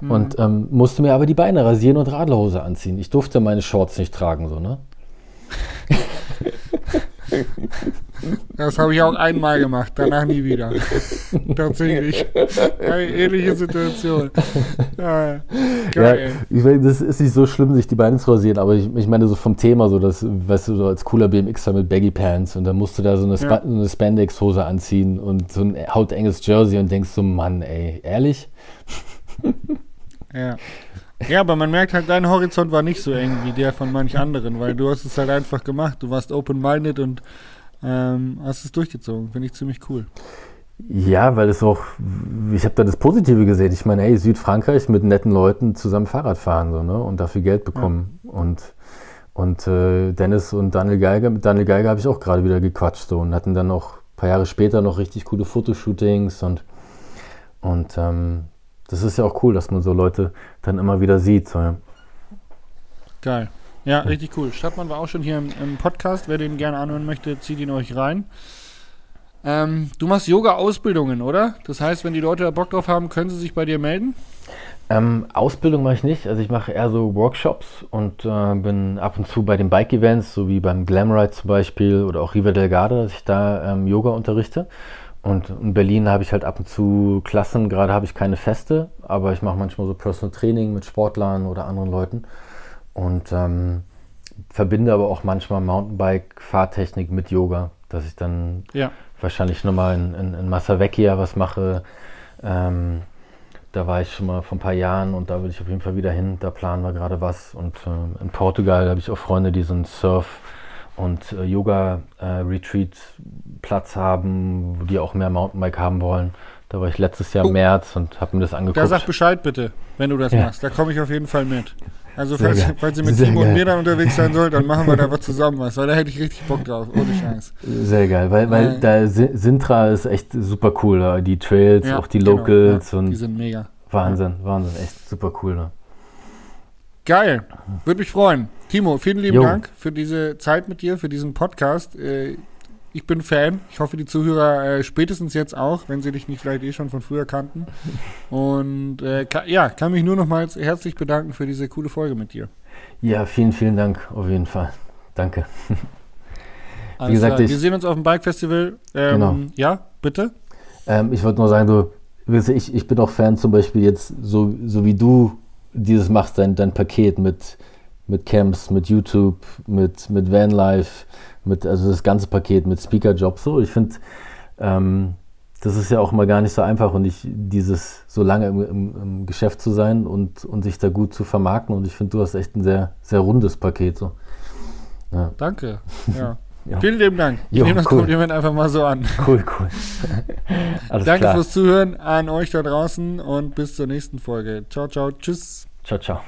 Mhm. Und ähm, musste mir aber die Beine rasieren und Radlerhose anziehen. Ich durfte meine Shorts nicht tragen, so, ne? Das habe ich auch einmal gemacht, danach nie wieder. Tatsächlich. Eine ähnliche Situation. Ja, ja, ich meine, das ist nicht so schlimm, sich die Beine zu rasieren, aber ich, ich meine so vom Thema, so das, weißt du, so als cooler BMXer mit Baggy Pants und dann musst du da so eine, Sp ja. eine Spandex-Hose anziehen und so ein hautenges Jersey und denkst so, Mann, ey, ehrlich? Ja. Ja, aber man merkt halt, dein Horizont war nicht so eng wie der von manch anderen, weil du hast es halt einfach gemacht. Du warst open-minded und ähm, hast es durchgezogen. Finde ich ziemlich cool. Ja, weil es auch, ich habe da das Positive gesehen. Ich meine, hey, Südfrankreich mit netten Leuten zusammen Fahrrad fahren so, ne? und dafür Geld bekommen. Ja. Und, und äh, Dennis und Daniel Geiger, mit Daniel Geiger habe ich auch gerade wieder gequatscht so, und hatten dann auch ein paar Jahre später noch richtig coole Fotoshootings und, und ähm, das ist ja auch cool, dass man so Leute dann immer wieder sieht. So, ja. Geil. Ja, richtig cool. Stadtmann war auch schon hier im, im Podcast. Wer den gerne anhören möchte, zieht ihn euch rein. Ähm, du machst Yoga-Ausbildungen, oder? Das heißt, wenn die Leute da Bock drauf haben, können sie sich bei dir melden? Ähm, Ausbildung mache ich nicht. Also ich mache eher so Workshops und äh, bin ab und zu bei den Bike-Events, so wie beim Glamride zum Beispiel oder auch Riva del Garda, dass ich da ähm, Yoga unterrichte. Und in Berlin habe ich halt ab und zu Klassen, gerade habe ich keine Feste, aber ich mache manchmal so Personal Training mit Sportlern oder anderen Leuten und ähm, verbinde aber auch manchmal Mountainbike-Fahrtechnik mit Yoga, dass ich dann ja. wahrscheinlich nochmal in, in, in Massavecchia was mache, ähm, da war ich schon mal vor ein paar Jahren und da will ich auf jeden Fall wieder hin. Da planen wir gerade was. Und äh, in Portugal habe ich auch Freunde, die so einen Surf- und äh, Yoga-Retreat-Platz haben, wo die auch mehr Mountainbike haben wollen. Da war ich letztes Jahr im Oh. März und habe mir das angeguckt. Da sag Bescheid bitte, wenn du das Ja. machst. Da komme ich auf jeden Fall mit. Also falls, falls ihr mit Sehr Timo und geil. mir dann unterwegs sein sollt, dann machen wir da was zusammen was, weil da hätte ich richtig Bock drauf, ohne Scheiß. Sehr geil, weil, weil Äh, da Si- Sintra ist echt super cool. Die Trails, Ja, auch die genau, Locals ja, und Die sind mega. Wahnsinn, Wahnsinn, echt super cool. Ne? Geil. Würde mich freuen. Timo, vielen lieben Jo. Dank für diese Zeit mit dir, für diesen Podcast. Äh, Ich bin Fan. Ich hoffe, die Zuhörer äh, spätestens jetzt auch, wenn sie dich nicht vielleicht eh schon von früher kannten. Und äh, ja, kann mich nur nochmals herzlich bedanken für diese coole Folge mit dir. Ja, vielen, vielen Dank auf jeden Fall. Danke. Alles gesagt, klar. ich- wir sehen uns auf dem Bike Festival. Ähm, Genau. Ja, bitte? Ähm, ich wollte nur sagen, du, ich, ich bin auch Fan zum Beispiel jetzt, so, so wie du dieses machst, dein, dein Paket mit, mit Camps, mit YouTube, mit, mit Vanlife, mit, also das ganze Paket mit Speaker-Jobs. So, ich finde, ähm, das ist ja auch mal gar nicht so einfach und ich, dieses so lange im, im, im Geschäft zu sein und, und sich da gut zu vermarkten und ich finde, du hast echt ein sehr, sehr rundes Paket. So. Ja, Danke. Ja. Ja. Vielen lieben Dank. Ich Jo, nehme das cool. Kompliment einfach mal so an. cool, cool. Danke klar. fürs Zuhören an euch da draußen und bis zur nächsten Folge. Ciao, ciao. Tschüss. Ciao, ciao.